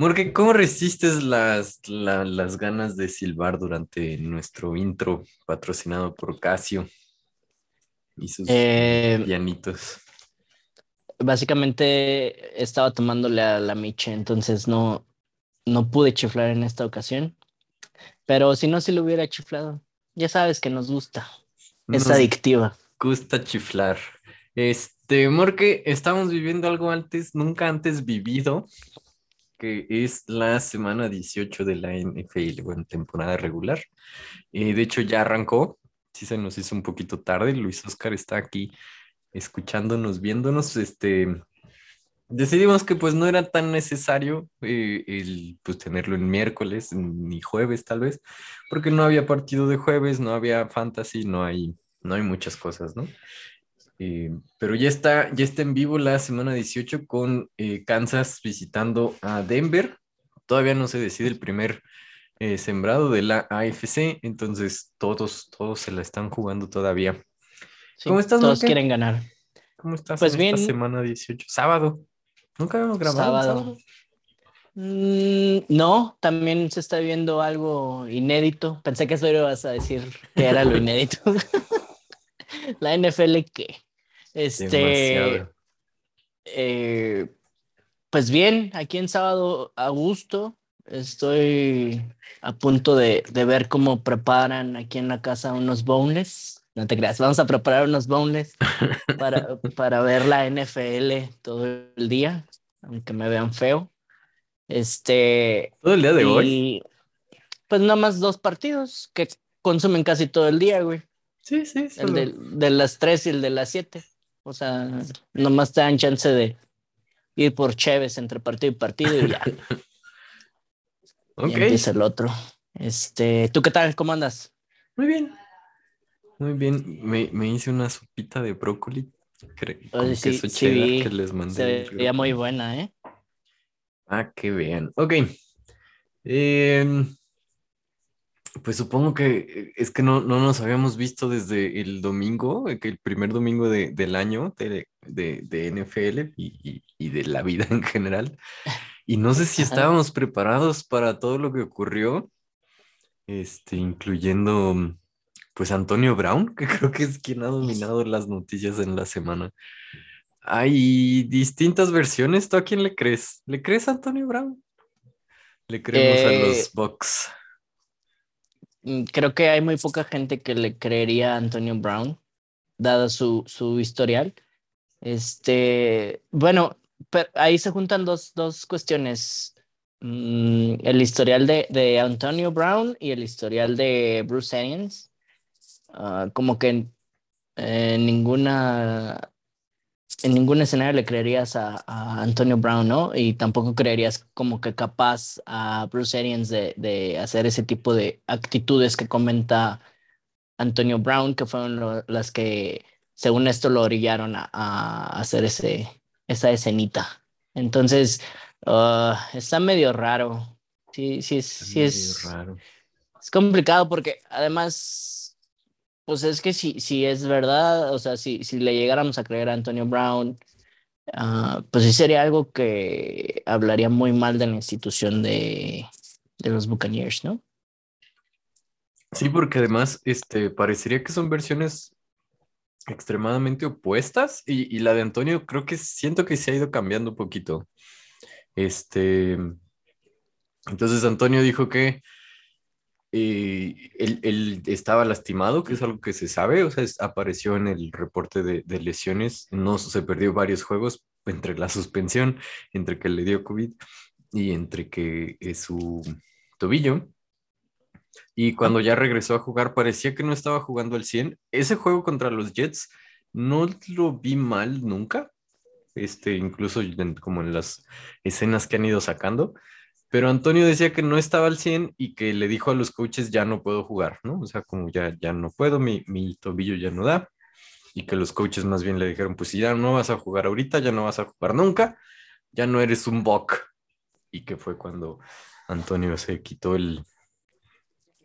Porque, ¿cómo resistes las, las ganas de silbar durante nuestro intro patrocinado por Casio y sus Eh, pianitos? Básicamente estaba tomándole a la Miche, entonces no, no pude chiflar en esta ocasión. Pero si no, si lo hubiera chiflado. Ya sabes que nos gusta. Es Nos adictiva. gusta chiflar. Este, Morque, estamos viviendo algo antes, nunca antes vivido, que es la semana 18 de la NFL, bueno, temporada regular. Eh, de hecho, ya arrancó. Sí se nos hizo un poquito tarde. Luis Oscar está aquí escuchándonos, viéndonos. Este, decidimos que pues no era tan necesario eh, el pues tenerlo en miércoles ni jueves tal vez, porque no había partido de jueves, no había fantasy, no hay, no hay muchas cosas, ¿no? Eh, pero ya está, ya está en vivo la semana 18 con eh, Kansas visitando a Denver. Todavía no se decide el primer eh, sembrado de la AFC, entonces todos, todos se la están jugando todavía. Sí, ¿Cómo estás, Todos quieren ganar. ¿Cómo estás Pues en bien. esta semana 18? Sábado. Nunca habíamos grabado. sábado. Mm, no, también se está viendo algo inédito. Pensé que eso ibas a decir que era lo inédito. La NFL que este eh, pues bien, aquí en sábado a gusto. Estoy a punto de, de ver cómo preparan aquí en la casa unos boneless. No te creas, vamos a preparar unos boneless para, para ver la NFL todo el día, aunque me vean feo. Este, Todo el día de hoy. pues nada más dos partidos que consumen casi todo el día, güey. Sí, sí, El solo- de, de las 3 y el de las 7. O sea, nomás te dan chance de ir por Chévez entre partido y partido y ya, Ok, empieza el otro. Este, ¿tú qué tal? ¿Cómo andas? muy bien. Muy bien. Me, me hice una sopita de brócoli con sí, queso sí cheddar que les mandé. Se veía muy buena, ¿eh? Ah, que vean. Ok. Em, pues supongo que es que no, no nos habíamos visto desde el domingo, eh, el primer domingo de- del año de, de, de NFL y, y- y de la vida en general. Y no sé si estábamos preparados para todo lo que ocurrió, este, incluyendo mm, pues Antonio Brown, que creo que es quien ha dominado las noticias en la semana. Hay distintas versiones. ¿Tú a quién le crees? ¿Le crees a Antonio Brown? Le creemos a Eh, los Bucks. Mm, Creo que hay muy poca gente que le creería a Antonio Brown, dado su, su historial. Este, bueno, pero ahí se juntan dos, dos cuestiones. Mm, el historial de, de Antonio Brown y el historial de Bruce Arians. Ah, como que en ninguna en ningún escenario le creerías a, a Antonio Brown, ¿no? Y tampoco creerías como que capaz a Bruce Arians de, de hacer ese tipo de actitudes que comenta Antonio Brown, que fueron lo- las que, según esto, lo orillaron a, a hacer ese, esa escenita. Entonces, ah, está medio raro. Sí, sí, es- sí Medio es, raro. es complicado porque además, pues es que si, si es verdad, o sea, si, si le llegáramos a creer a Antonio Brown, ah, pues sí sería algo que hablaría muy mal de la institución de, de los Buccaneers, ¿no? Sí, porque además este, parecería que son versiones extremadamente opuestas y, y la de Antonio creo que siento que se ha ido cambiando un poquito. Este, entonces Antonio dijo que eh, él, estaba lastimado, que es algo que se sabe, o sea, es- apareció en el reporte de, lesiones, no se perdió varios juegos entre la suspensión, entre que le dio COVID y entre que es su tobillo. Y cuando ya regresó a jugar, parecía que no estaba jugando al 100. Ese juego contra los Jets no lo vi mal nunca, este, incluso como en las escenas que han ido sacando. Pero Antonio decía que no estaba al 100 y que le dijo a los coaches, ya no puedo jugar, ¿no? O sea, como ya, ya no puedo, mi, mi tobillo ya no da. Y que los coaches más bien le dijeron, pues si ya no vas a jugar ahorita, ya no vas a jugar nunca, ya no eres un Buck. Y que fue cuando Antonio se quitó el,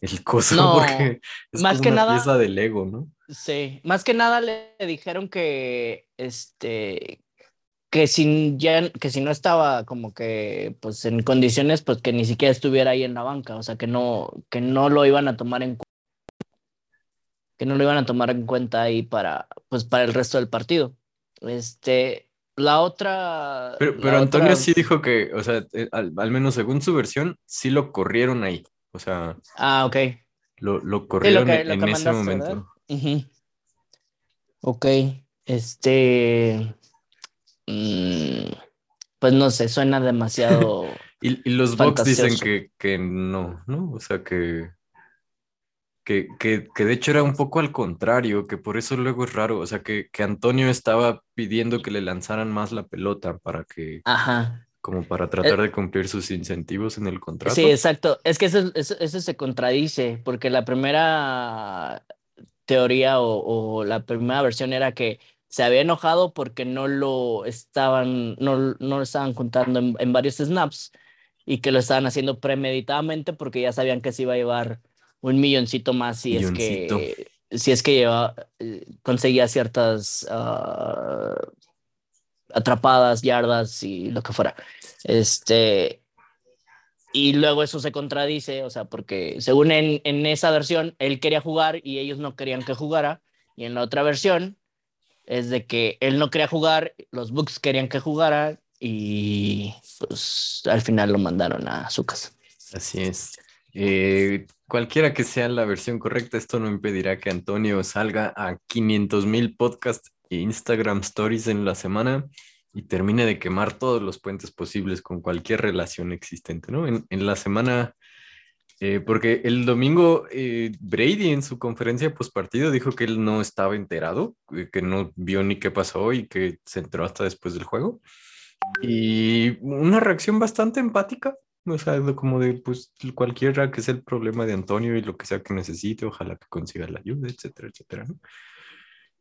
el coso, No, porque es más como que una nada- pieza de Lego, ¿no? Sí, más que nada le dijeron que, este, que si ya que si no estaba como que pues en condiciones pues que ni siquiera estuviera ahí en la banca, o sea, que no que no lo iban a tomar en que no lo iban a tomar en cuenta ahí para pues para el resto del partido. Este, la otra Pero, pero Antonio sí dijo que, o sea, eh, al, menos según su versión, sí lo corrieron ahí. O sea, ah, ok. Lo, lo corrieron en ese momento. Ok, este Mm, pues no sé, suena demasiado. y, los Bucks dicen que, que, no, ¿no? O sea, que, que, que, que, de hecho era un poco al contrario, que por eso luego es raro, o sea, que, que Antonio estaba pidiendo que le lanzaran más la pelota para que... Ajá. Como para tratar eh, de cumplir sus incentivos en el contrato. Sí, exacto. Es que eso, eso, se contradice, porque la primera teoría o, o la primera versión era que se había enojado porque no lo estaban, no, no lo estaban contando en, varios snaps y que lo estaban haciendo premeditadamente porque ya sabían que se iba a llevar un milloncito más si es que si es que lleva, eh, conseguía ciertas ah, atrapadas, yardas y lo que fuera. Este, y luego eso se contradice, o sea, porque según en, en esa versión, él quería jugar y ellos no querían que jugara, y en la otra versión, es de que él no quería jugar, los Bucks querían que jugara y pues al final lo mandaron a su casa. Así es. Eh, cualquiera que sea la versión correcta, esto no impedirá que Antonio salga a 500 mil podcasts e Instagram stories en la semana y termine de quemar todos los puentes posibles con cualquier relación existente, ¿no? En, en la semana eh, porque el domingo eh, Brady en su conferencia post partido dijo que él no estaba enterado, eh, que no vio ni qué pasó y que se enteró hasta después del juego. Y una reacción bastante empática, o sea, como de pues cualquiera que sea el problema de Antonio y lo que sea que necesite, ojalá que consiga la ayuda, etcétera, etcétera, ¿no?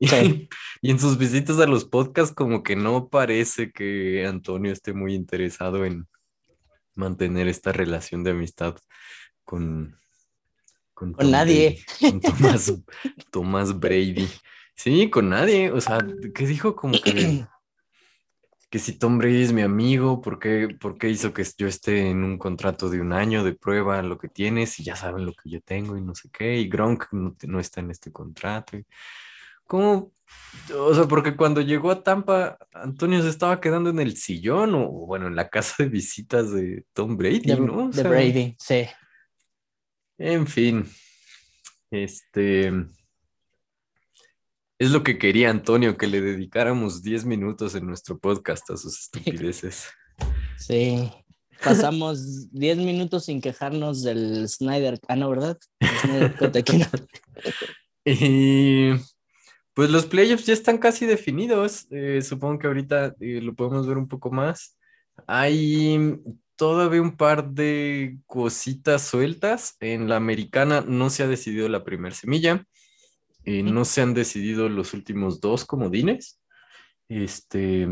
Y, y, en sus visitas a los podcasts como que no parece que Antonio esté muy interesado en mantener esta relación de amistad con, con, nadie. con Tomás, Brady. Sí, con nadie. O sea, ¿qué dijo? Como que, que si Tom Brady es mi amigo, ¿por qué, hizo que yo esté en un contrato de un año de prueba lo que tienes y ya saben lo que yo tengo y no sé qué? Y Gronk no, está en este contrato. ¿Cómo? O sea, porque cuando llegó a Tampa, Antonio se estaba quedando en el sillón o, bueno, en la casa de visitas de Tom Brady, ¿no? de Brady, sí. En fin, este es lo que quería Antonio, que le dedicáramos 10 minutos en nuestro podcast a sus estupideces. Sí, pasamos 10 minutos sin quejarnos del Snyder, ah, no, ¿verdad? y pues los playoffs ya están casi definidos. Eh, supongo que ahorita eh, lo podemos ver un poco más. Hay todavía un par de cositas sueltas. En la americana no se ha decidido la primera semilla. Eh, no se han decidido los últimos dos comodines. Este,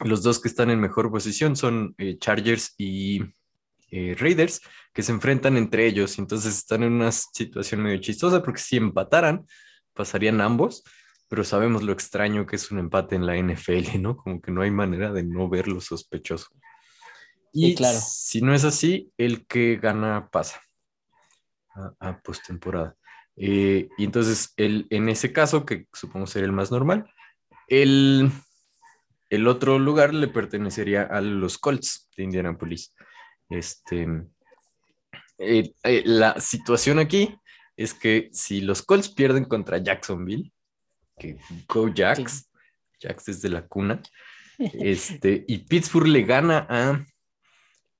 los dos que están en mejor posición son eh, Chargers y eh, Raiders, que se enfrentan entre ellos. Entonces están en una situación medio chistosa porque si empataran, pasarían ambos. Pero sabemos lo extraño que es un empate en la NFL, ¿no? Como que no hay manera de no verlo sospechoso. Y claro. si no es así, el que gana pasa a, postemporada. Eh, y entonces, el, en ese caso, que supongo ser el más normal, el, el otro lugar le pertenecería a los Colts de Indianapolis. Este, eh, eh, la situación aquí es que si los Colts pierden contra Jacksonville, que go Jacks, Jacks desde la cuna, este, y Pittsburgh le gana a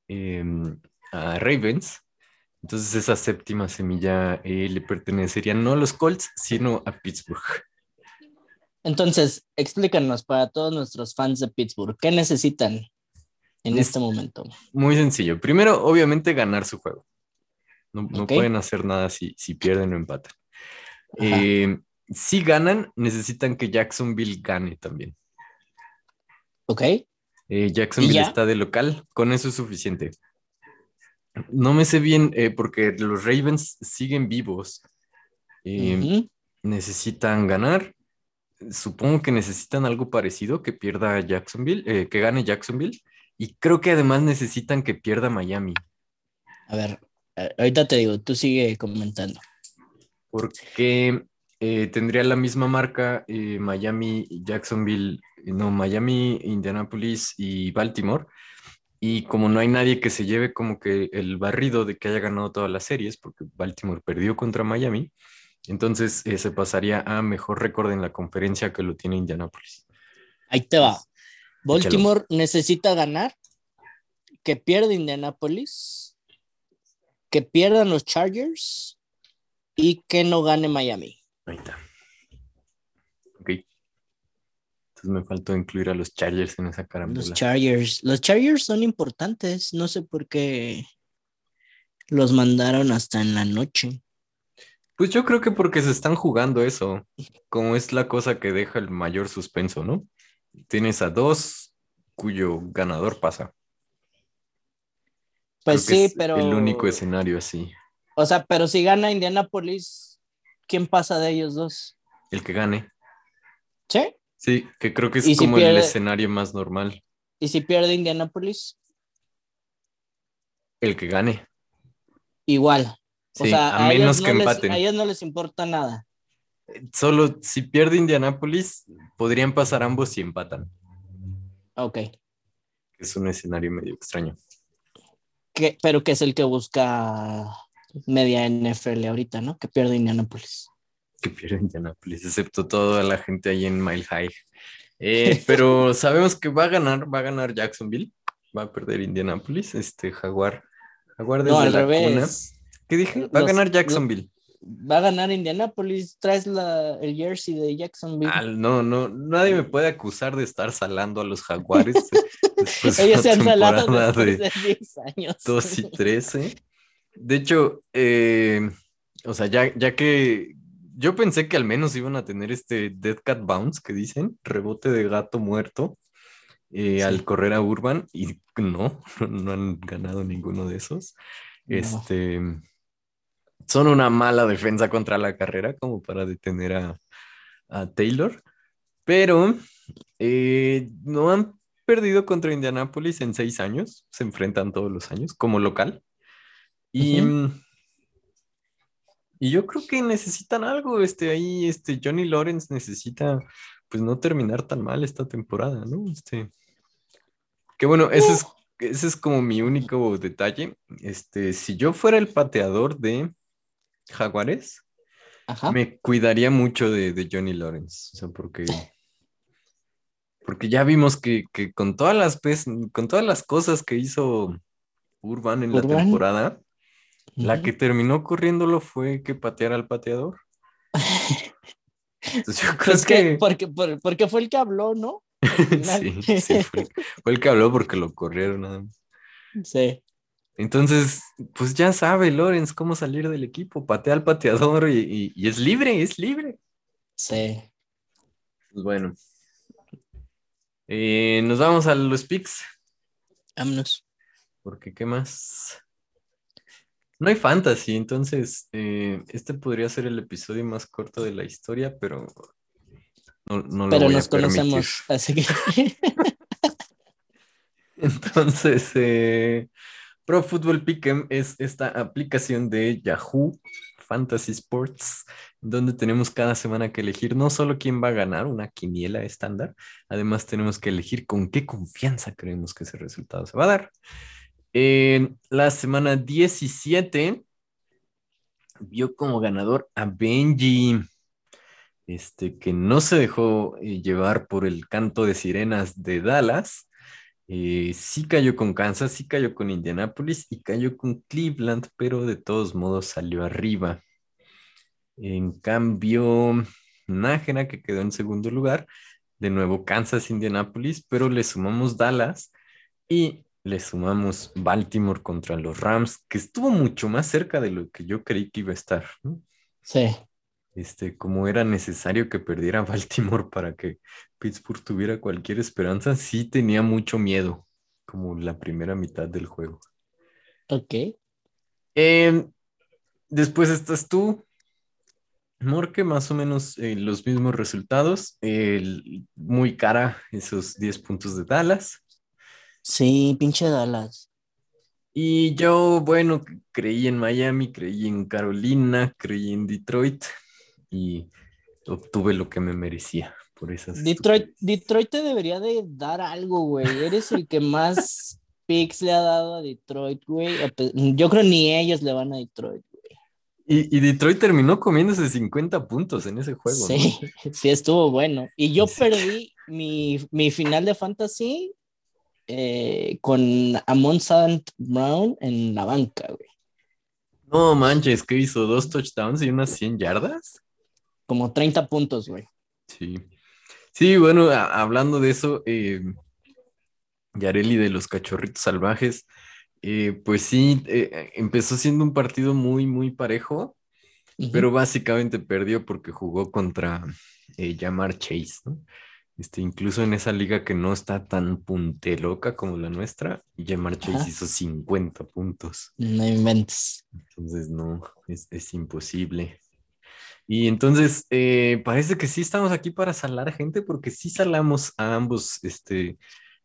Em, a Ravens. Entonces esa séptima semilla eh, le pertenecería no a los Colts, sino a Pittsburgh. Entonces, explícanos para todos nuestros fans de Pittsburgh, ¿qué necesitan en este momento? Muy sencillo. Primero, obviamente, ganar su juego. No, pueden hacer nada si, si pierden o empatan. Em, si ganan, necesitan que Jacksonville gane también. Ok. Eh, Jacksonville está de local, con eso es suficiente. No me sé bien eh, porque los Ravens siguen vivos. Necesitan ganar supongo que necesitan algo parecido, que pierda Jacksonville, eh, que gane Jacksonville, y creo que además necesitan que pierda Miami. A ver, eh, ahorita te digo, tú sigue comentando. Porque eh, tendría la misma marca Miami, Jacksonville, no, Miami, Indianapolis y Baltimore. Y como no hay nadie que se lleve como que el barrido de que haya ganado todas las series, porque Baltimore perdió contra Miami, entonces eh, se pasaría a mejor récord en la conferencia que lo tiene Indianapolis. Ahí te va. Baltimore necesita ganar, que pierda Indianapolis, que pierdan los Chargers y que no gane Miami. Ahí está. Ok. Entonces me faltó incluir a los Chargers en esa carambola. Los Chargers. Los Chargers son importantes. No sé por qué los mandaron hasta en la noche. Pues yo creo que porque se están jugando eso, como es la cosa que deja el mayor suspenso, ¿no? Tienes a dos cuyo ganador pasa. Pues sí, pero. El único escenario así. O sea, pero si gana Indianapolis, ¿quién pasa de ellos dos? El que gane. ¿Sí? Sí, que creo que es como el escenario más normal. ¿Y si pierde Indianapolis? El que gane. Igual o sea, a, menos que empaten. a ellos no les importa nada. Solo si pierde Indianapolis, podrían pasar ambos si empatan. Ok. Es un escenario medio extraño. ¿Qué, pero que es el que busca media NFL ahorita, ¿no? Que pierde Indianapolis. Que pierde Indianapolis, excepto toda la gente ahí en Mile High. Eh, pero sabemos que va a ganar, va a ganar Jacksonville, va a perder Indianapolis, este Jaguar. Jaguar no, al revés. ¿Qué dije? Va a ganar Jacksonville. va a ganar Indianapolis. Traes la, el jersey de Jacksonville. Ah, no, no, nadie me puede acusar de estar salando a los Jaguares. Ellos se han salado después de 10 años. 2 y 13. De hecho, eh, o sea, ya, ya que yo pensé que al menos iban a tener este Dead Cat Bounce que dicen, rebote de gato muerto eh, al correr a Urban y no, no han ganado ninguno de esos. Este, son una mala defensa contra la carrera como para detener a, Taylor, pero eh, no han perdido contra Indianapolis en seis años, se enfrentan todos los años como local. Y, y yo creo que necesitan algo, este, ahí, este, Johnny Lawrence necesita, pues, no terminar tan mal esta temporada, ¿no? Este, que bueno, ese es, ese es como mi único detalle. Este, si yo fuera el pateador de Jaguares, me cuidaría mucho de, Johnny Lawrence. O sea, porque, porque ya vimos que, con, todas las con todas las cosas que hizo Urban en la temporada, la que terminó corriéndolo fue que pateara al pateador. Entonces yo creo que, porque, porque fue el que habló, ¿no? sí, sí fue, el que habló porque lo corrieron nada más. Sí. Entonces, pues ya sabe Lorenz cómo salir del equipo, patea al pateador y, es libre, es libre. Sí. Pues bueno. Eh, nos vamos a los picks. Vámonos. Porque, ¿qué más? No hay fantasy, entonces eh, este podría ser el episodio más corto de la historia, pero no, no pero nos conocemos, así que... entonces, eh, Pro Football Pick'em es esta aplicación de Yahoo Fantasy Sports, donde tenemos cada semana que elegir no solo quién va a ganar una quiniela estándar, además tenemos que elegir con qué confianza creemos que ese resultado se va a dar. En la semana 17 vio como ganador a Benji, este, que no se dejó eh, llevar por el canto de sirenas de Dallas eh, sí cayó con Kansas, sí cayó con Indianapolis y cayó con Cleveland, pero de todos modos salió arriba. En cambio, Nájera, que quedó en segundo lugar, de nuevo Kansas, Indianapolis, pero le sumamos Dallas y le sumamos Baltimore contra los Rams, que estuvo mucho más cerca de lo que yo creí que iba a estar. Sí este, como era necesario que perdiera Baltimore para que Pittsburgh tuviera cualquier esperanza, sí tenía mucho miedo, como la primera mitad del juego. Ok. Em, después estás tú. Morque, más o menos eh, los mismos resultados. Muy cara esos 10 puntos de Dallas. Sí, pinche Dallas. Y yo, bueno, creí en Miami, creí en Carolina, creí en Detroit y obtuve lo que me merecía por esas. Detroit. Detroit te debería de dar algo, güey. Eres el que más picks le ha dado a Detroit, güey. Yo creo ni ellos le van a Detroit, güey. Y, y Detroit terminó comiéndose 50 puntos en ese juego. ¿no? Sí, sí estuvo bueno. Y yo Sí. perdí mi, mi final de fantasy eh, con Amon Sant Brown en la banca, güey. No manches, ¿qué hizo? ¿Dos touchdowns y unas 100 yardas? Como 30 puntos, güey. Sí. Sí, bueno, hablando de eso, eh, Yareli de los Cachorritos Salvajes, eh, pues sí, eh, empezó siendo un partido muy, muy parejo, pero básicamente perdió porque jugó contra Jamar Chase, ¿no? Este, incluso en esa liga que no está tan punteloca como la nuestra, Jamar Chase Ajá. hizo 50 puntos. No inventes. Entonces, no, es, es imposible. Y entonces, eh, parece que sí estamos aquí para salar gente, porque sí salamos a ambos este,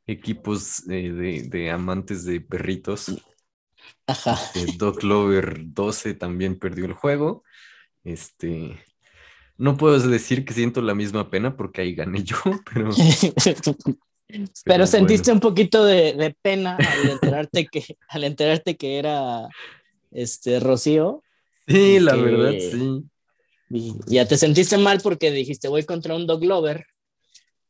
equipos eh, de, de amantes de perritos. Ajá. Eh, Doc Lover 12 también perdió el juego. Este, no puedo decir que siento la misma pena porque ahí gané yo, pero Pero, Pero sentiste un poquito de, de pena al enterarte que, al enterarte que era este Rocío. sí, la que- verdad, sí. Y ya te sentiste mal porque dijiste voy contra un dog lover.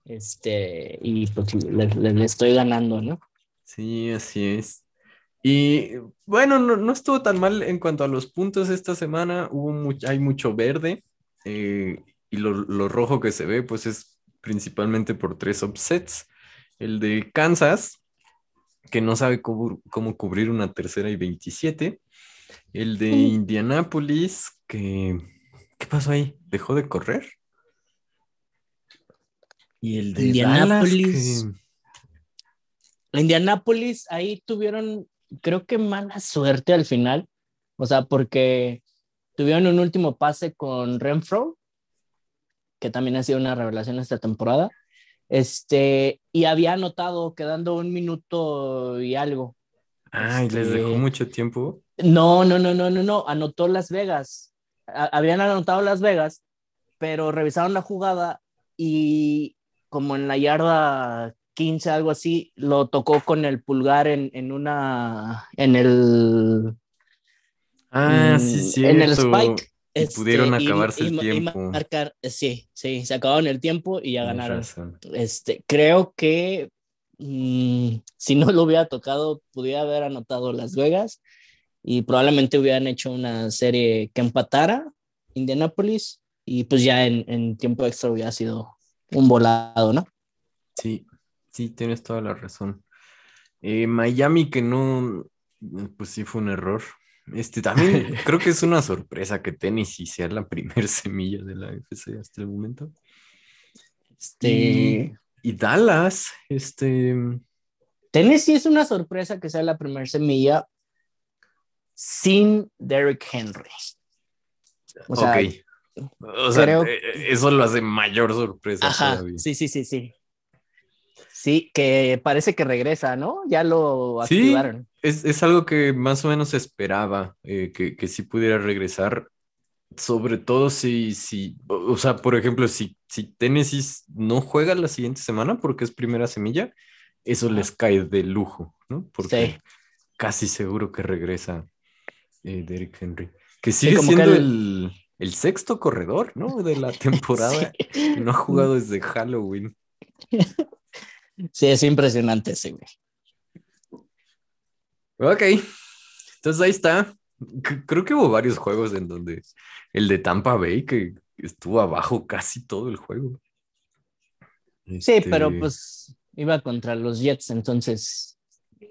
Este, y pues le, le- le estoy ganando, ¿no? Sí, así es. Y bueno, no, no estuvo tan mal en cuanto a los puntos esta semana. Hubo much- hay mucho verde eh, y lo, lo rojo que se ve, pues es principalmente por tres upsets. El de Kansas, que no sabe cómo, cómo cubrir una tercera y 27. El de Mm. Indianápolis, que... ¿Qué pasó ahí? ¿Dejó de correr? Y el de Indianápolis. Dallas, que- Indianápolis ahí tuvieron, creo que mala suerte al final. O sea, porque tuvieron un último pase con Renfro, que también ha sido una revelación esta temporada. Este, y había anotado quedando un minuto y algo. Ay, les dejó Este, mucho tiempo. No, no, no, no, no, no, anotó Las Vegas. A- habían anotado Las Vegas, pero revisaron la jugada y como en la yarda 15, algo así, lo tocó con el pulgar en, en una, en el, Ah, mm, sí, en el spike. Y este, pudieron y- acabarse y- el y tiempo. marcar, sí, sí, se acabaron el tiempo y ya Tienes ganaron. razón. Este, creo que mm, si no lo hubiera tocado, pudiera haber anotado Las Vegas y probablemente hubieran hecho una serie que empatara Indianapolis y pues ya en, en tiempo extra hubiera sido un volado, ¿no? Sí, sí, tienes toda la razón. Eh, Miami, que no, pues sí fue un error. Este también creo que es una sorpresa que Tennessee sea la primer semilla de la FC hasta el momento. Este, Y, y Dallas, este, Tennessee es una sorpresa que sea la primera semilla sin Derrick Henry. O sea, ok. O sea, creo- eh, eso lo hace mayor sorpresa Ajá, sí, sí, sí, sí. Sí, que parece que regresa, ¿no? Ya lo Sí. activaron. Es, es algo que más o menos esperaba, eh, que, que sí pudiera regresar, sobre todo si, si o sea, por ejemplo, si, si Tennessee no juega la siguiente semana porque es primera semilla, eso les cae de lujo, ¿no? Porque Sí. casi seguro que regresa eh, Derrick Henry, que sigue que siendo el- el, el sexto corredor, ¿no? De la temporada, Sí. no ha jugado desde Halloween. Sí, es impresionante ese, güey. Ok, entonces ahí está. C- Creo que hubo varios juegos en donde el de Tampa Bay que estuvo abajo casi todo el juego. Sí, pero Este, pues iba contra los Jets, entonces pues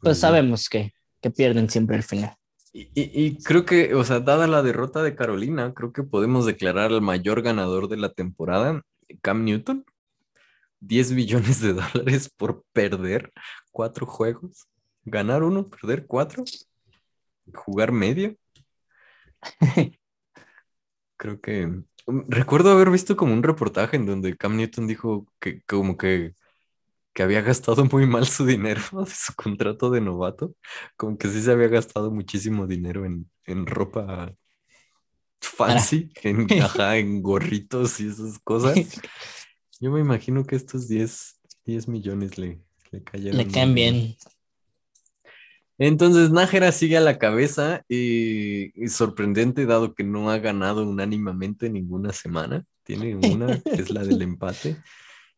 pues, sabemos que, que pierden siempre al final. Y, y- y creo que, o sea, dada la derrota de Carolina, creo que podemos declarar al mayor ganador de la temporada, Cam Newton. 10 millones de dólares por perder cuatro juegos. Ganar uno, perder cuatro. Jugar medio. creo que mm, recuerdo haber visto como un reportaje en donde Cam Newton dijo que como que, que había gastado muy mal su dinero de su contrato de novato, como que sí se había gastado muchísimo dinero en, en ropa fancy, en, ajá, en gorritos y esas cosas. Yo me imagino que estos 10, 10 millones le, le cayeron. Le caen bien. Entonces Nájera sigue a la cabeza y, sorprendente dado que no ha ganado unánimamente ninguna semana. Tiene una, que es la del empate.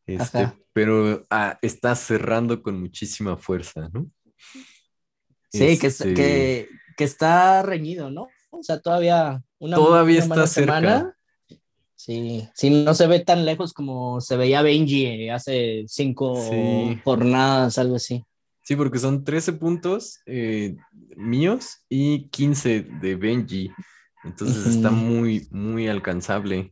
Este, pero ah, está cerrando con muchísima fuerza, ¿no? Sí, que, este que, que, está reñido, ¿no? O sea, todavía una Todavía está cerca. Semana. Sí, sí, no se ve tan lejos como se veía Benji hace cinco jornadas, algo así. Sí, porque son 13 puntos eh, míos y 15 de Benji. Entonces está muy, muy alcanzable.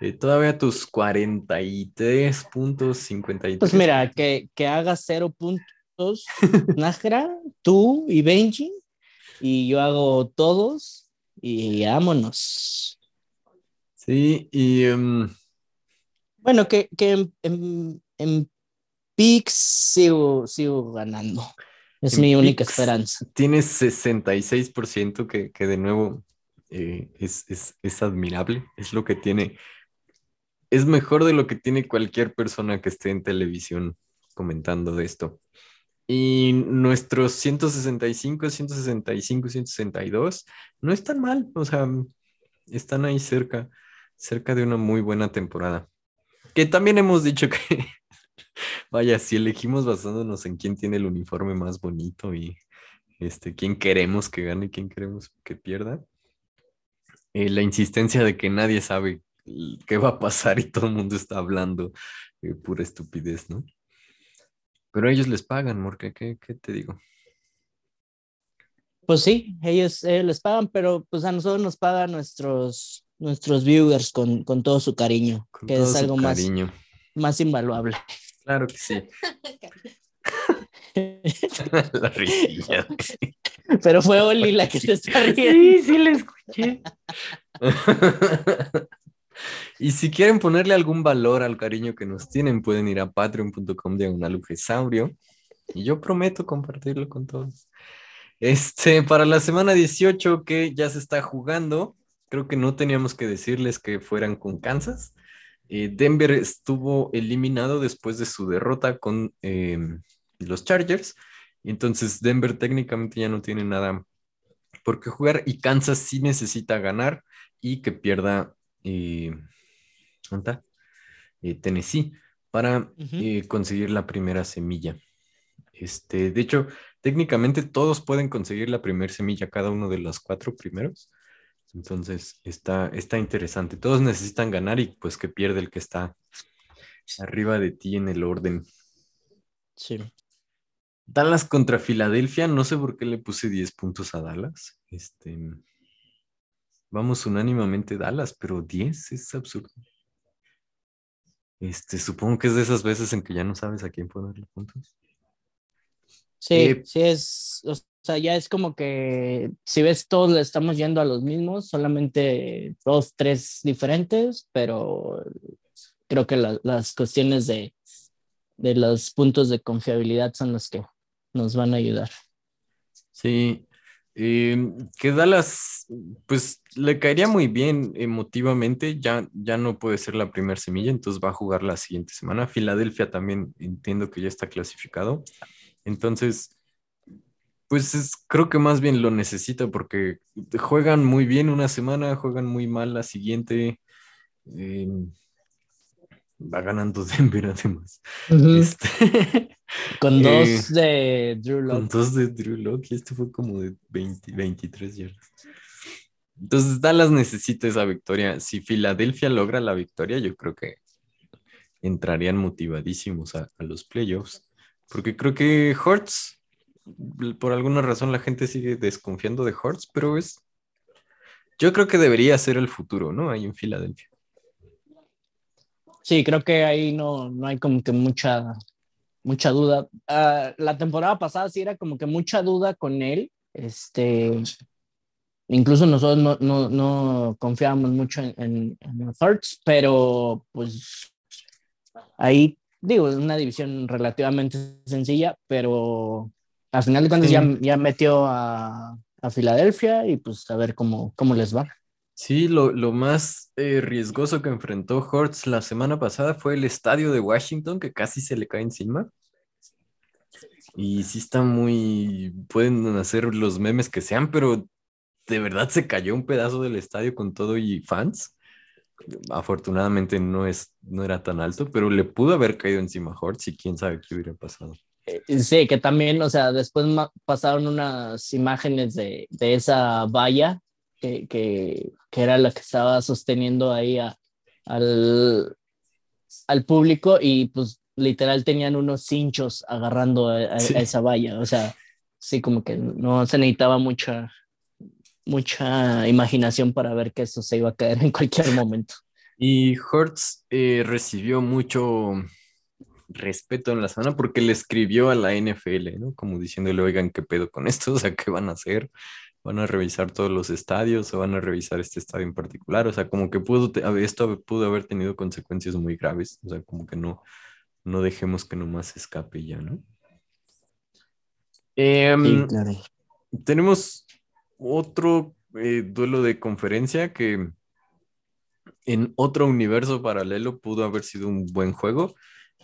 Eh, todavía tus 43 puntos, 53. Pues mira, que, que hagas 0 puntos, Nájera, tú y Benji, y yo hago todos y vámonos. Sí, y... Em, bueno, que, que en, Pix sigo, sigo ganando. Es mi única esperanza. Tienes 66% que, que de nuevo eh, es, es, es, admirable. Es lo que tiene. Es mejor de lo que tiene cualquier persona que esté en televisión comentando de esto. Y nuestros 165, 165, 162 no están mal. O sea, están ahí cerca, cerca de una muy buena temporada. Que también hemos dicho que Vaya, si elegimos basándonos en quién tiene el uniforme más bonito y este, quién queremos que gane y quién queremos que pierda. Eh, la insistencia de que nadie sabe qué va a pasar y todo el mundo está hablando eh, pura estupidez, ¿no? Pero ellos les pagan, porque ¿qué, qué te digo? Pues sí, ellos, les pagan, pero pues a nosotros nos pagan nuestros, nuestros viewers con, con todo su cariño, que es algo más, más invaluable. Claro que sí. la risilla. Pero fue Oli la que se está riendo. Sí, sí, la escuché. y si quieren ponerle algún valor al cariño que nos tienen, pueden ir a patreon.com de saurio y yo prometo compartirlo con todos. Este, para la semana 18 que ya se está jugando, creo que no teníamos que decirles que fueran con Kansas. Eh, Denver estuvo eliminado después de su derrota con em, los Chargers. Entonces Denver técnicamente ya no tiene nada por qué jugar y Kansas sí necesita ganar y que pierda eh, eh, Tennessee para conseguir la primera semilla. Este, de hecho, técnicamente todos pueden conseguir la primera semilla, cada uno de los cuatro primeros. Entonces, está, está interesante. Todos necesitan ganar y pues que pierde el que está arriba de ti en el orden. Sí. Dallas contra Filadelfia, no sé por qué le puse 10 puntos a Dallas. Este, vamos unánimemente Dallas, pero 10 es absurdo. Este, supongo que es de esas veces en que ya no sabes a quién ponerle puntos. Sí, eh, sí es, o sea, ya es como que si ves todos le estamos yendo a los mismos, solamente dos, tres diferentes, pero creo que las cuestiones de, de los puntos de confiabilidad son los que nos van a ayudar. Sí, eh, que Dallas, pues le caería muy bien emotivamente, ya, ya no puede ser la primera semilla, entonces va a jugar la siguiente semana. Filadelfia también entiendo que ya está clasificado. Entonces, pues creo que más bien lo necesita porque juegan muy bien una semana, juegan muy mal la siguiente. Eh, va ganando Denver además. Este, con eh, dos de Drew Locke. Con dos de Drew Locke y este fue como de 20, 23 yardas. Entonces Dallas necesita esa victoria. Si Filadelfia logra la victoria, yo creo que entrarían motivadísimos a, a los playoffs. Porque creo que Hortz por alguna razón la gente sigue desconfiando de Hortz, pero es. Yo creo que debería ser el futuro, ¿no? Ahí en Filadelfia. Sí, creo que ahí no, no hay como que mucha, mucha duda. Ah, la temporada pasada sí era como que mucha duda con él. Este, incluso nosotros no, no, confiábamos mucho en, en, en pero pues ahí digo, es una división relativamente sencilla, pero al final de cuentas ya, ya metió a, a, Filadelfia y pues a ver cómo, cómo les va. Sí, lo, lo más eh, riesgoso que enfrentó Hurts la semana pasada fue el estadio de Washington, que casi se le cae encima. Y sí está muy, pueden hacer los memes que sean, pero de verdad se cayó un pedazo del estadio con todo y fans afortunadamente no, es, no era tan alto, pero le pudo haber caído encima a Hortz y quién sabe qué hubiera pasado. Eh, sí, que también, o sea, después pasaron unas imágenes de, de esa valla que, que, que, era la que estaba sosteniendo ahí a, al, al público y pues literal tenían unos cinchos agarrando a, a, esa valla, o sea, sí, como que no se necesitaba mucha, mucha imaginación para ver que eso se iba a caer en cualquier momento. Y Hertz eh, recibió mucho respeto en la semana porque le escribió a la NFL, ¿no? Como diciéndole, oigan, ¿qué pedo con esto? O sea, ¿qué van a hacer? ¿Van a revisar todos los estadios o van a revisar este estadio en particular? O sea, como que pudo, esto pudo haber tenido consecuencias muy graves. O sea, como que no, no dejemos que nomás escape ya, ¿no? Em, tenemos otro eh, duelo de conferencia que en otro universo paralelo pudo haber sido un buen juego,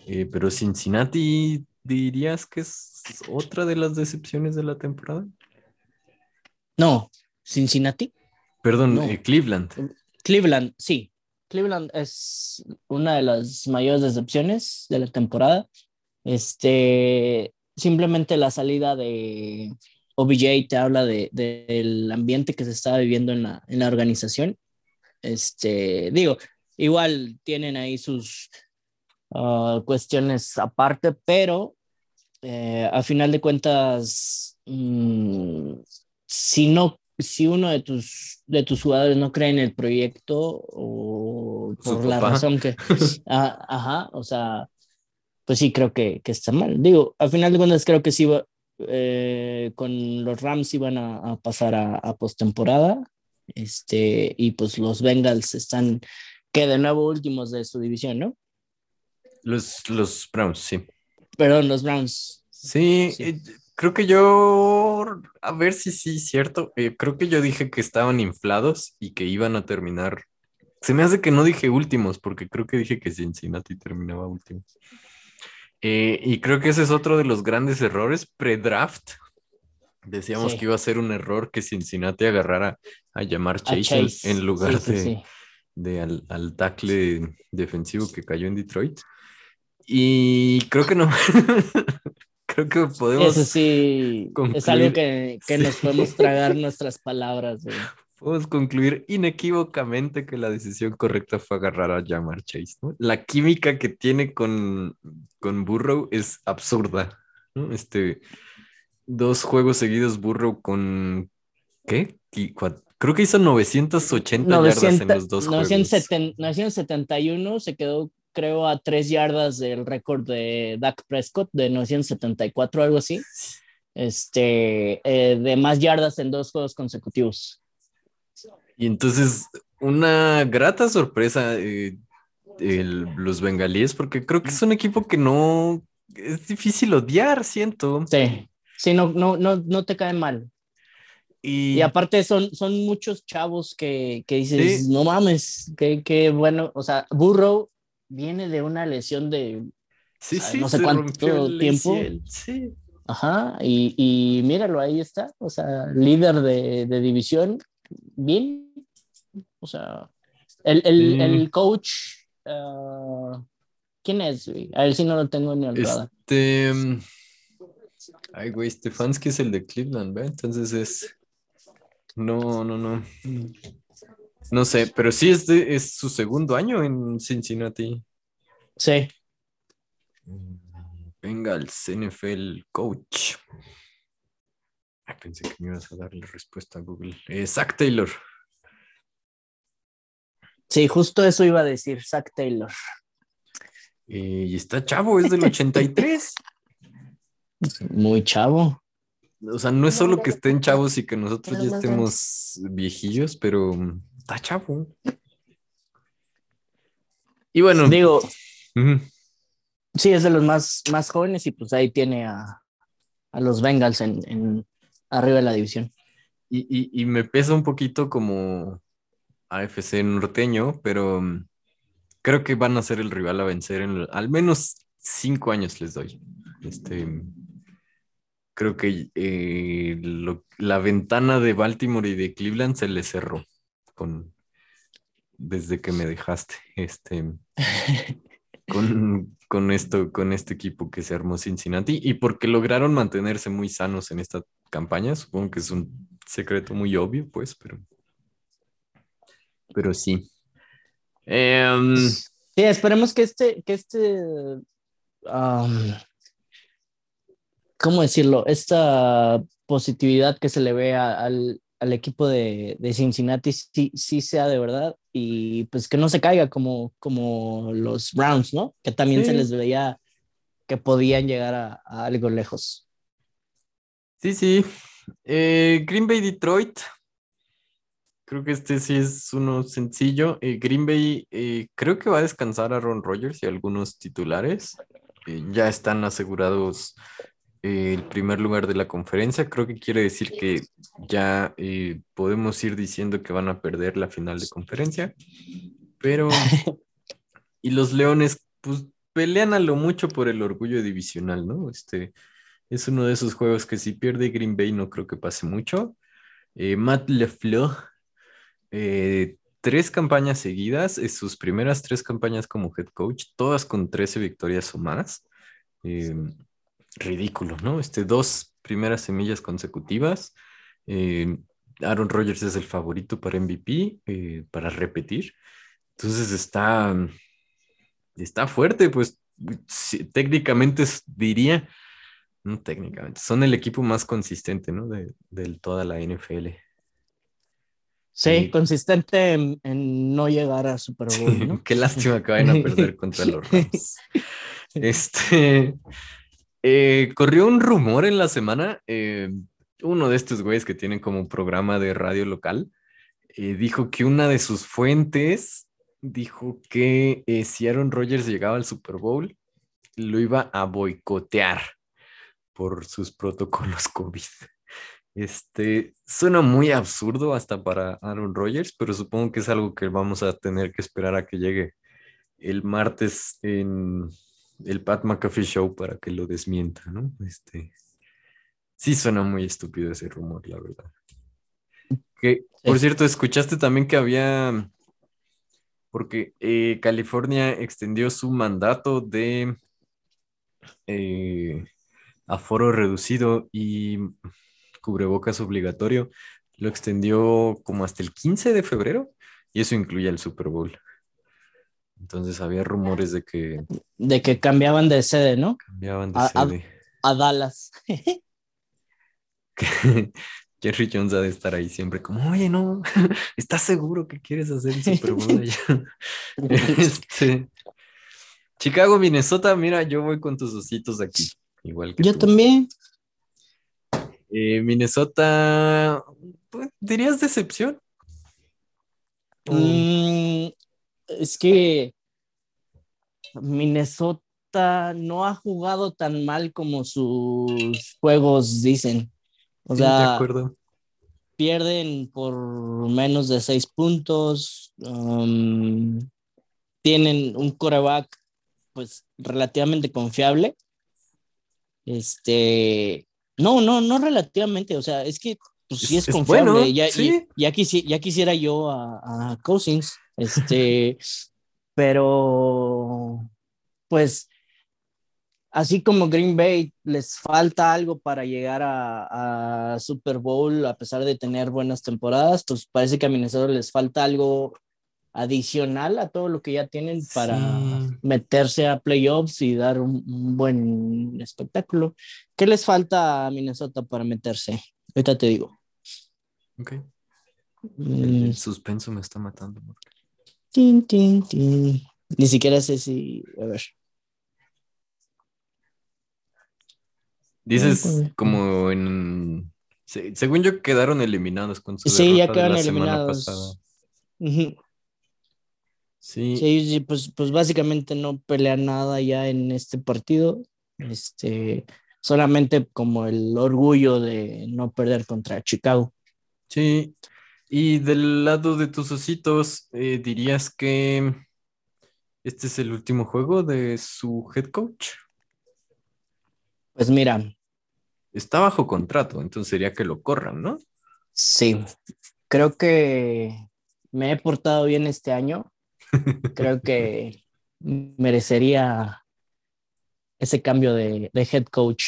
eh, pero Cincinnati dirías que es otra de las decepciones de la temporada. No, Cincinnati. Perdón, eh, Cleveland. Cleveland, sí. Cleveland es una de las mayores decepciones de la temporada. Este, simplemente la salida de OBJ te habla de, del ambiente que se estaba viviendo en la, en la organización. Este, digo, igual tienen ahí sus uh, cuestiones aparte, pero eh, a final de cuentas, mm, si no, si uno de tus, de tus jugadores no cree en el proyecto o por la razón que, ajá, o sea, pues sí creo que, que, está mal. Digo, a final de cuentas creo que sí va, eh, con los Rams iban a, pasar a, postemporada. Este, y pues los Bengals están que de nuevo últimos de su división, ¿no? Los, los Browns, sí. Perdón, los Browns. Sí, eh, creo que yo, a ver si sí, cierto, eh, creo que yo dije que estaban inflados y que iban a terminar. Se me hace que no dije últimos, porque creo que dije que Cincinnati terminaba último. Eh, y creo que ese es otro de los grandes errores pre-draft. Decíamos que iba a ser un error que Cincinnati agarrara a llamar Chase, En, lugar de, de al, al, tackle defensivo que cayó en Detroit. Y creo que no. creo que podemos. Eso sí, es algo que, que nos podemos tragar nuestras palabras. Podemos concluir inequívocamente que la decisión correcta fue agarrar a Jamar Chase. La química que tiene con, con Burrow es absurda. Este, dos juegos seguidos Burrow con... ¿Qué? Creo que hizo 980 yardas en los dos 970, 971 se quedó, creo, a tres yardas del récord de Dak Prescott de 974, algo así. Este, eh, de más yardas en dos juegos consecutivos. Y entonces, una grata sorpresa eh, los bengalíes, porque creo que es un equipo que no es difícil odiar, siento. Sí, sí, no, no, no, no te caen mal. Y, aparte son, son muchos chavos que, que dices, no mames, qué, bueno, o sea, Burrow viene de una lesión de sí, sí, no sé cuánto tiempo. Sí. Ajá, y, y, míralo, ahí está, o sea, líder de, de división, bien, o sea, el, el, el coach, uh, ¿quién es? A ver si no lo tengo ni olvidado. Este, ay, güey, Stefanski es el de Cleveland, ¿ve? Entonces es, no, no, no. No sé, pero sí es, de, es su segundo año en Cincinnati. Sí. Venga, el NFL coach. pensé que me ibas a dar la respuesta a Google. Eh, Zach Taylor. Sí, justo eso iba a decir, Zach Taylor. Eh, y está chavo, es del 83. Muy chavo. o sea, no es solo que estén chavos y que nosotros ya estemos viejillos, pero está chavo. Y bueno. Digo, sí, es de los más, más jóvenes y pues ahí tiene a, los Bengals en, arriba de la división. Y, me pesa un poquito como AFC norteño, pero creo que van a ser el rival a vencer en al menos cinco años les doy. Este, creo que eh, la ventana de Baltimore y de Cleveland se le cerró con, desde que me dejaste. Este, con, esto, con este equipo que se armó Cincinnati y porque lograron mantenerse muy sanos en esta campaña. Supongo que es un secreto muy obvio, pues, pero, pero sí. Em, sí, esperemos que este, que este, ¿cómo decirlo? Esta positividad que se le ve al, al equipo de, de, Cincinnati sí, sí sea de verdad y pues que no se caiga como, como los Browns, ¿no? Que también se les veía que podían llegar a, algo lejos. Sí, sí. Eh, Green Bay Detroit. Creo que este sí es uno sencillo. Eh, Green Bay eh, creo que va a descansar a Ron Rodgers y algunos titulares. ya están asegurados el primer lugar de la conferencia. Creo que quiere decir que ya eh, podemos ir diciendo que van a perder la final de conferencia. Pero, y los Leones, pues pelean a lo mucho por el orgullo divisional, ¿no? Este es uno de esos juegos que si pierde Green Bay no creo que pase mucho. Eh, Matt LeFleur, eh, tres campañas seguidas, sus primeras tres campañas como head coach, todas con 13 victorias o más ridículo, ¿no? Este, dos primeras semillas consecutivas. Eh, Aaron Rodgers es el favorito para MVP, eh, para repetir. Entonces está, está fuerte, pues técnicamente diría, no técnicamente, son el equipo más consistente, ¿no? De, toda la NFL. Sí, consistente en, no llegar a Super Bowl. qué lástima que vayan a perder contra los Rams. Este, eh, corrió un rumor en la semana, eh, uno de estos güeyes que tienen como programa de radio local, eh, dijo que una de sus fuentes dijo que si Aaron Rodgers llegaba al Super Bowl, lo iba a boicotear por sus protocolos COVID. Este suena muy absurdo hasta para Aaron Rodgers, pero supongo que es algo que vamos a tener que esperar a que llegue el martes en el Pat McAfee Show para que lo desmienta, ¿no? Este, sí suena muy estúpido ese rumor, la verdad. Que, por cierto, escuchaste también que había, porque eh, California extendió su mandato de eh, aforo reducido y cubrebocas obligatorio, lo extendió como hasta el 15 de febrero y eso incluye el Super Bowl. Entonces había rumores de que... De que cambiaban de sede, ¿no? Cambiaban de sede. A, Dallas. Jerry Jones ha de estar ahí siempre como, oye, no, ¿estás seguro que quieres hacer el Super Bowl allá? este, Chicago, Minnesota, mira, yo voy con tus ositos aquí, igual que Yo también. Eh, Minnesota, pues, ¿dirías decepción? Mm, es que Minnesota no ha jugado tan mal como sus juegos dicen. O sea, pierden por menos de seis puntos. Um, tienen un coreback pues relativamente confiable. Este, no, no, no relativamente, o sea, es que pues sí es, confiable. ya, ya, quisiera yo a, a Cousins. Este, pero, pues, así como Green Bay les falta algo para llegar a, Super Bowl a pesar de tener buenas temporadas, pues parece que a Minnesota les falta algo adicional a todo lo que ya tienen para meterse a playoffs y dar un, buen espectáculo. ¿Qué les falta a Minnesota para meterse? Ahorita te digo. Ok. El, mm. suspenso me está matando. Ni siquiera sé si. A ver. Dices como en... Según yo quedaron eliminados con su Sí, ya quedaron eliminados. Sí. sí. pues, pues básicamente no pelea nada ya en este partido. Este, solamente como el orgullo de no perder contra Chicago. Sí, y del lado de tus ositos, eh, ¿dirías que este es el último juego de su head coach? Pues mira. Está bajo contrato, entonces sería que lo corran, ¿no? Sí, creo que me he portado bien este año. creo que merecería ese cambio de, head coach.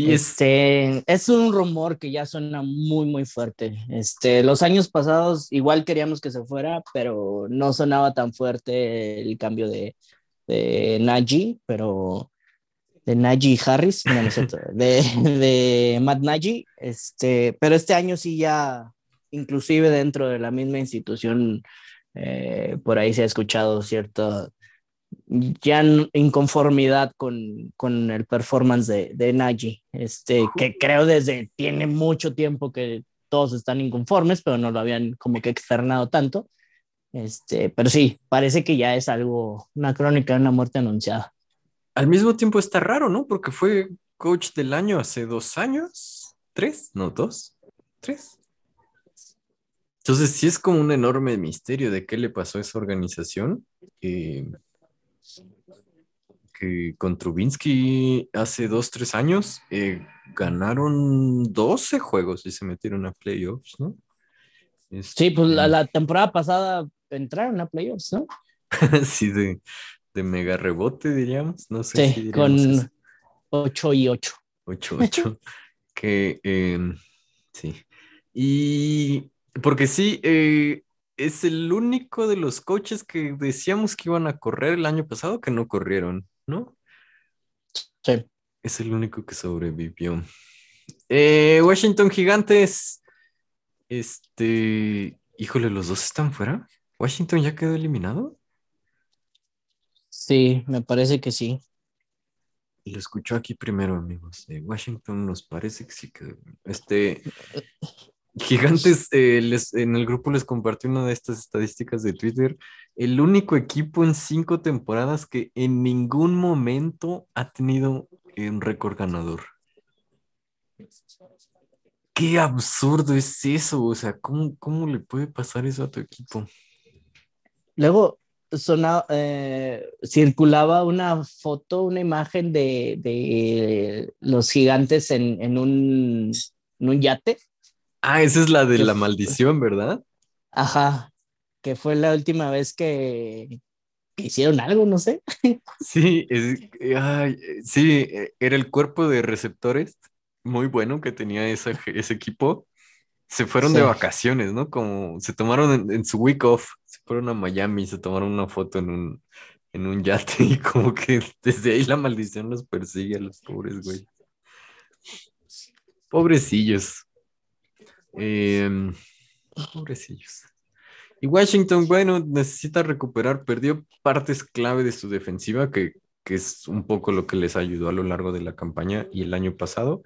Y este, es... un rumor que ya suena muy, muy fuerte. Este, los años pasados igual queríamos que se fuera, pero no sonaba tan fuerte el cambio de, de Najee, pero de Najee Harris, no, de, de Matt Najee, este, pero este año sí ya, inclusive dentro de la misma institución, eh, por ahí se ha escuchado cierto ya inconformidad con, con el performance de, de Nagy, este, que creo desde tiene mucho tiempo que todos están inconformes, pero no lo habían como que externado tanto. Este, pero sí, parece que ya es algo, una crónica de una muerte anunciada. Al mismo tiempo está raro, ¿no? Porque fue coach del año hace dos años, tres, no, dos, tres. Entonces sí es como un enorme misterio de qué le pasó a esa organización. Eh, que con Trubinsky hace dos, tres años eh, ganaron 12 juegos y se metieron a playoffs, ¿no? sí, pues la, temporada pasada entraron a playoffs, ¿no? sí, de, de, mega rebote, diríamos. No sé. Sí, con 8 y 8. 8, 8. que em, sí. Y porque sí, eh, es el único de los coaches que decíamos que iban a correr el año pasado que no corrieron, ¿no? Sí. Es el único que sobrevivió. Eh, Washington Gigantes. Este. Híjole, los dos están fuera. ¿Washington ya quedó eliminado? Sí, me parece que sí. Lo escuchó aquí primero, amigos. Washington nos parece que sí quedó. Este. Gigantes, eh, en el grupo les compartí una de estas estadísticas de Twitter. El único equipo en cinco temporadas que en ningún momento ha tenido un récord ganador. Qué absurdo es eso. O sea, ¿cómo, cómo le puede pasar eso a tu equipo? Luego eh, circulaba una foto, una imagen de, los gigantes en, un, en un yate Ah, esa es la de la maldición, ¿verdad? Ajá, que fue la última vez que, hicieron algo, no sé. Sí, sí, era el cuerpo de receptores muy bueno que tenía ese, ese equipo. Se fueron de vacaciones, ¿no? Como se tomaron en, su week off, se fueron a Miami, se tomaron una foto en un, en un yate y como que desde ahí la maldición los persigue a los pobres, güey. Pobrecillos. Eh, pobrecillos. Y Washington, bueno, necesita recuperar, perdió partes clave de su defensiva, que, es un poco lo que les ayudó a lo largo de la campaña y el año pasado.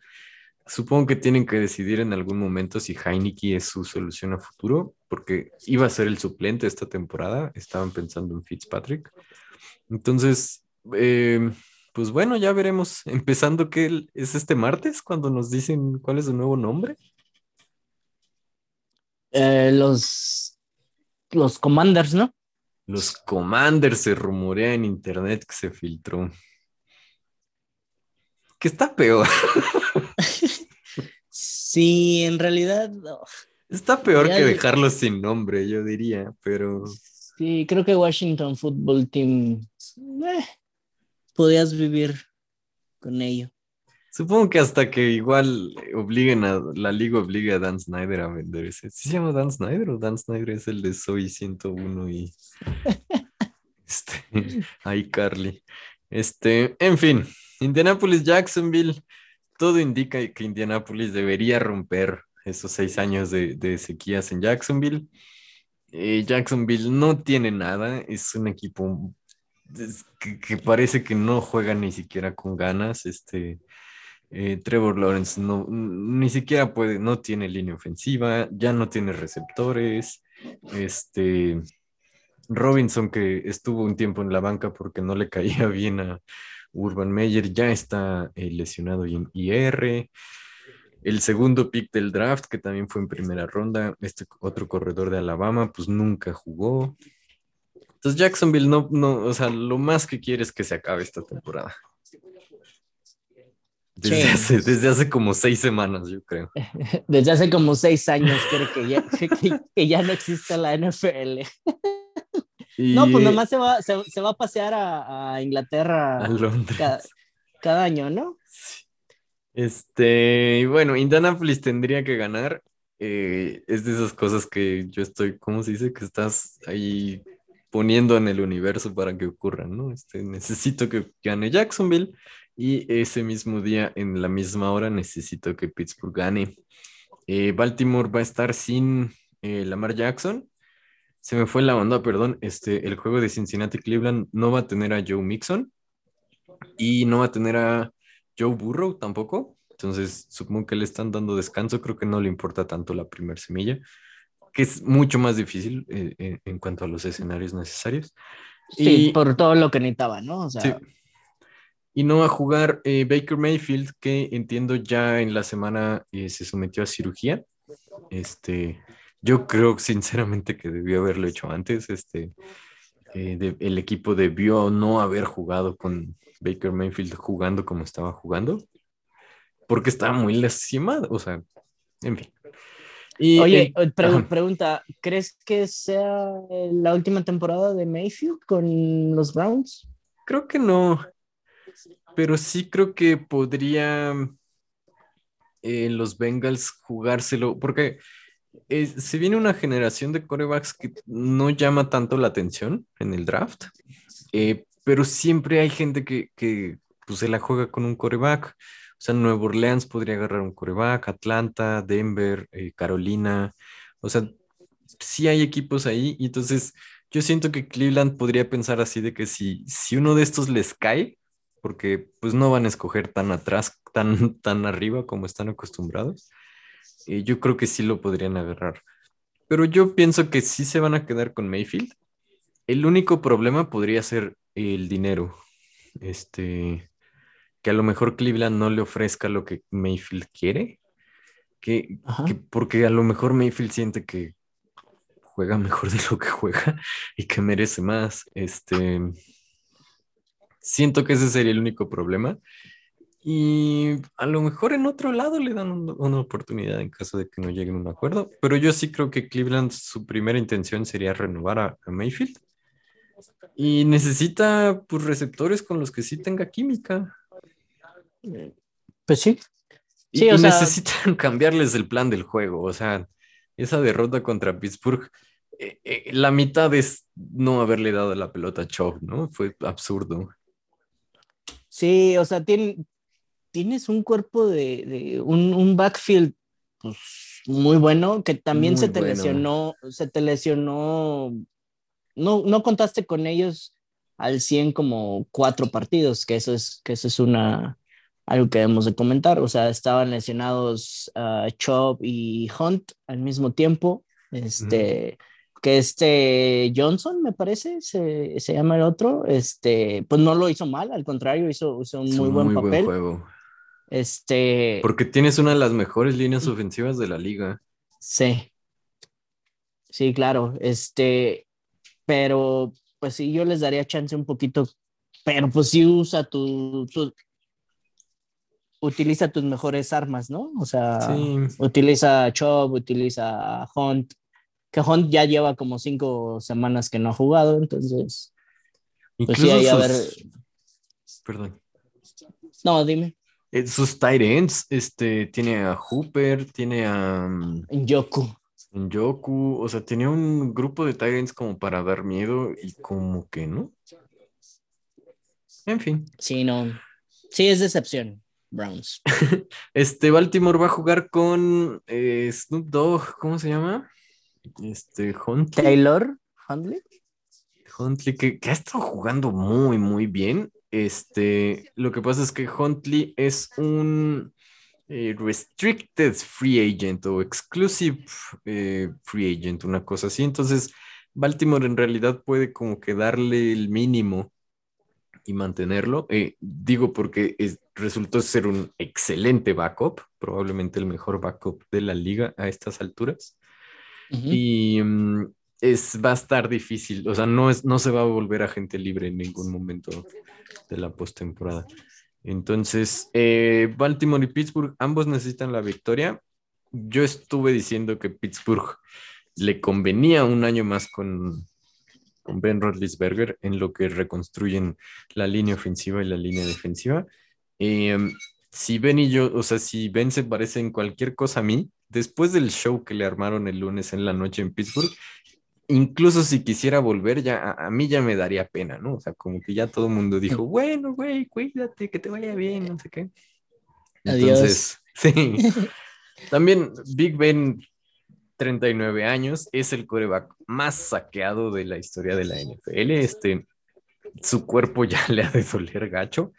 Supongo que tienen que decidir en algún momento si Heineke es su solución a futuro, porque iba a ser el suplente esta temporada, estaban pensando en Fitzpatrick. Entonces, eh, pues bueno, ya veremos, empezando que es este martes cuando nos dicen cuál es su nuevo nombre. Eh, los, los Commanders, ¿no? Los Commanders se rumorea en internet que se filtró. Que está peor. sí, en realidad. Está peor que dejarlos sin nombre, yo diría, pero. Sí, creo que Washington Football Team. Eh, podías vivir con ello. Supongo que hasta que igual obliguen a, la liga obligue a Dan Snyder a vender ese. ¿Sí se llama Dan Snyder o Dan Snyder es el de Soy 101 y este, ay Carly? Este, en fin, Indianapolis, Jacksonville, todo indica que Indianapolis debería romper esos seis años de, sequías en Jacksonville. Eh, Jacksonville no tiene nada, es un equipo que, que, parece que no juega ni siquiera con ganas. Este, Eh, Trevor Lawrence no, ni siquiera puede, no tiene línea ofensiva, ya no tiene receptores. Este Robinson, que estuvo un tiempo en la banca porque no le caía bien a Urban Meyer, ya está eh, lesionado en IR. El segundo pick del draft, que también fue en primera ronda, este otro corredor de Alabama, pues nunca jugó. Entonces Jacksonville no, no, o sea, lo más que quiere es que se acabe esta temporada. Desde, hace, desde hace como seis semanas, yo creo. Desde hace como seis años creo que ya, que, ya no existe la NFL. No, pues nomás se va, se, va a pasear a, Inglaterra a Londres. Cada, año, ¿no? Este, y bueno, Indianapolis tendría que ganar. Eh, es de esas cosas que yo estoy, ¿cómo se dice? Que estás ahí poniendo en el universo para que ocurran, ¿no? Este, necesito que gane Jacksonville y ese mismo día, en la misma hora, necesito que Pittsburgh gane. Eh, Baltimore va a estar sin eh, Lamar Jackson. Se me fue la onda, perdón. Este, el juego de Cincinnati Cleveland no va a tener a Joe Mixon y no va a tener a Joe Burrow tampoco. Entonces, supongo que le están dando descanso. Creo que no le importa tanto la primera semilla, que es mucho más difícil eh, en cuanto a los escenarios necesarios. Sí, por todo lo que necesitaba, ¿no? O sea, y no a jugar eh, Baker Mayfield, que entiendo ya en la semana eh, se sometió a cirugía. Este, yo creo sinceramente que debió haberlo hecho antes. Este, eh, el equipo debió no haber jugado con Baker Mayfield jugando como estaba jugando, porque estaba muy lastimado. O sea, en fin. Y, Oye, pregunta, ¿crees que sea la última temporada de Mayfield con los Browns? Creo que no pero sí creo que podría eh, los Bengals jugárselo, porque eh, se viene una generación de corebacks que no llama tanto la atención en el draft, eh, pero siempre hay gente que, que pues, se la juega con un coreback. O sea, Nueva Orleans podría agarrar un coreback, Atlanta, Denver, Carolina. O sea, sí hay equipos ahí. Y entonces yo siento que Cleveland podría pensar así de que si, si uno de estos les cae, porque pues no van a escoger tan atrás, tan, tan arriba como están acostumbrados. y yo creo que sí lo podrían agarrar. Pero yo pienso que sí se van a quedar con Mayfield. El único problema podría ser el dinero. Este, que a lo mejor Cleveland no le ofrezca lo que Mayfield quiere. Que, que, porque a lo mejor Mayfield siente que juega mejor de lo que juega y que merece más. Este, Siento que ese sería el único problema. Y a lo mejor en otro lado le dan una oportunidad en caso de que no lleguen a un acuerdo. Pero yo sí creo que Cleveland, su primera intención sería renovar a, Mayfield. Y necesita pues, receptores con los que sí tenga química. Pues sí. sí y, necesitan cambiarles el plan del juego. O sea, esa derrota contra Pittsburgh, eh, eh, la mitad es no haberle dado la pelota a Chop, ¿no? Fue absurdo. Sí, o sea, tienes un cuerpo de, un, backfield pues, muy bueno que también se te lesionó, se te lesionó, no, no contaste con ellos al 100 como cuatro partidos, que eso es, que eso es una, algo que debemos de comentar, o sea, estaban lesionados uh, Chop y Hunt al mismo tiempo, este que este Johnson, me parece, se, se, llama el otro, este, pues no lo hizo mal, al contrario, hizo, un muy buen papel. juego. Este. Porque tienes una de las mejores líneas ofensivas de la liga. Sí. Sí, claro. Este, pero pues sí, yo les daría chance un poquito, pero pues sí usa tu, utiliza tus mejores armas, ¿no? O sea, utiliza Chop, utiliza Hunt, que Hunt ya lleva como cinco semanas que no ha jugado, entonces. pues sí, hay a ver. Perdón. No, dime. Eh, sus tight ends, este, tiene a Hooper, tiene a. Mm, Njoku. Njoku, o sea, tenía un grupo de ends como para dar miedo y como que no. En fin. Sí, no. Sí, es decepción. Browns. este Baltimore va a jugar con eh, Snoop Dogg, ¿cómo se llama? Este, Huntley. Taylor Huntley. Huntley, que, ha estado jugando muy, muy bien. Este, lo que pasa es que Huntley es un eh, restricted free agent o exclusive eh, free agent, una cosa así. Entonces, Baltimore en realidad puede como que darle el mínimo y mantenerlo. Eh, digo porque resultó ser un excelente backup, probablemente el mejor backup de la liga a estas alturas. Y mm, es, va a estar difícil, o sea, no, es, no se va a volver a gente libre en ningún momento de la postemporada. Entonces, eh, Baltimore y Pittsburgh, ambos necesitan la victoria. Yo estuve diciendo que Pittsburgh le convenía un año más con, con Ben Roethlisberger en lo que reconstruyen la línea ofensiva y la línea defensiva. Em, si Ben y yo, o sea, si Ben se parece en cualquier cosa a mí, después del show que le armaron el lunes en la noche en Pittsburgh, incluso si quisiera volver, ya a, mí ya me daría pena, ¿no? O sea, como que ya todo el mundo dijo, bueno, güey, cuídate, que te vaya bien, no sé qué. Entonces, sí. También Big Ben 39 años, es el coreback más saqueado de la historia de la NFL. Este, su cuerpo ya le ha de doler gacho.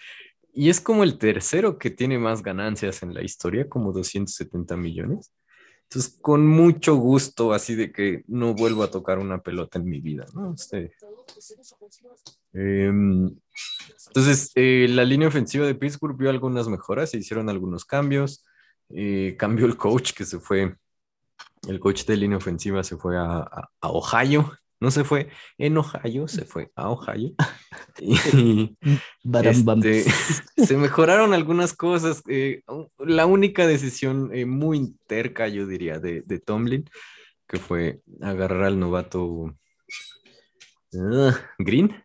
Y es como el tercero que tiene más ganancias en la historia, como 270 millones. Entonces, con mucho gusto, así de que no vuelvo a tocar una pelota en mi vida, ¿no? Este, em, entonces, eh, la línea ofensiva de Pittsburgh vio algunas mejoras, se hicieron algunos cambios, eh, cambió el coach que se fue el coach de línea ofensiva se fue a, Ohio, no se fue en Ohio, se fue a Ohio. Y, este, se mejoraron algunas cosas. Eh, la única decisión eh, muy terca, yo diría, de, Tomlin, que fue agarrar al novato ah, Green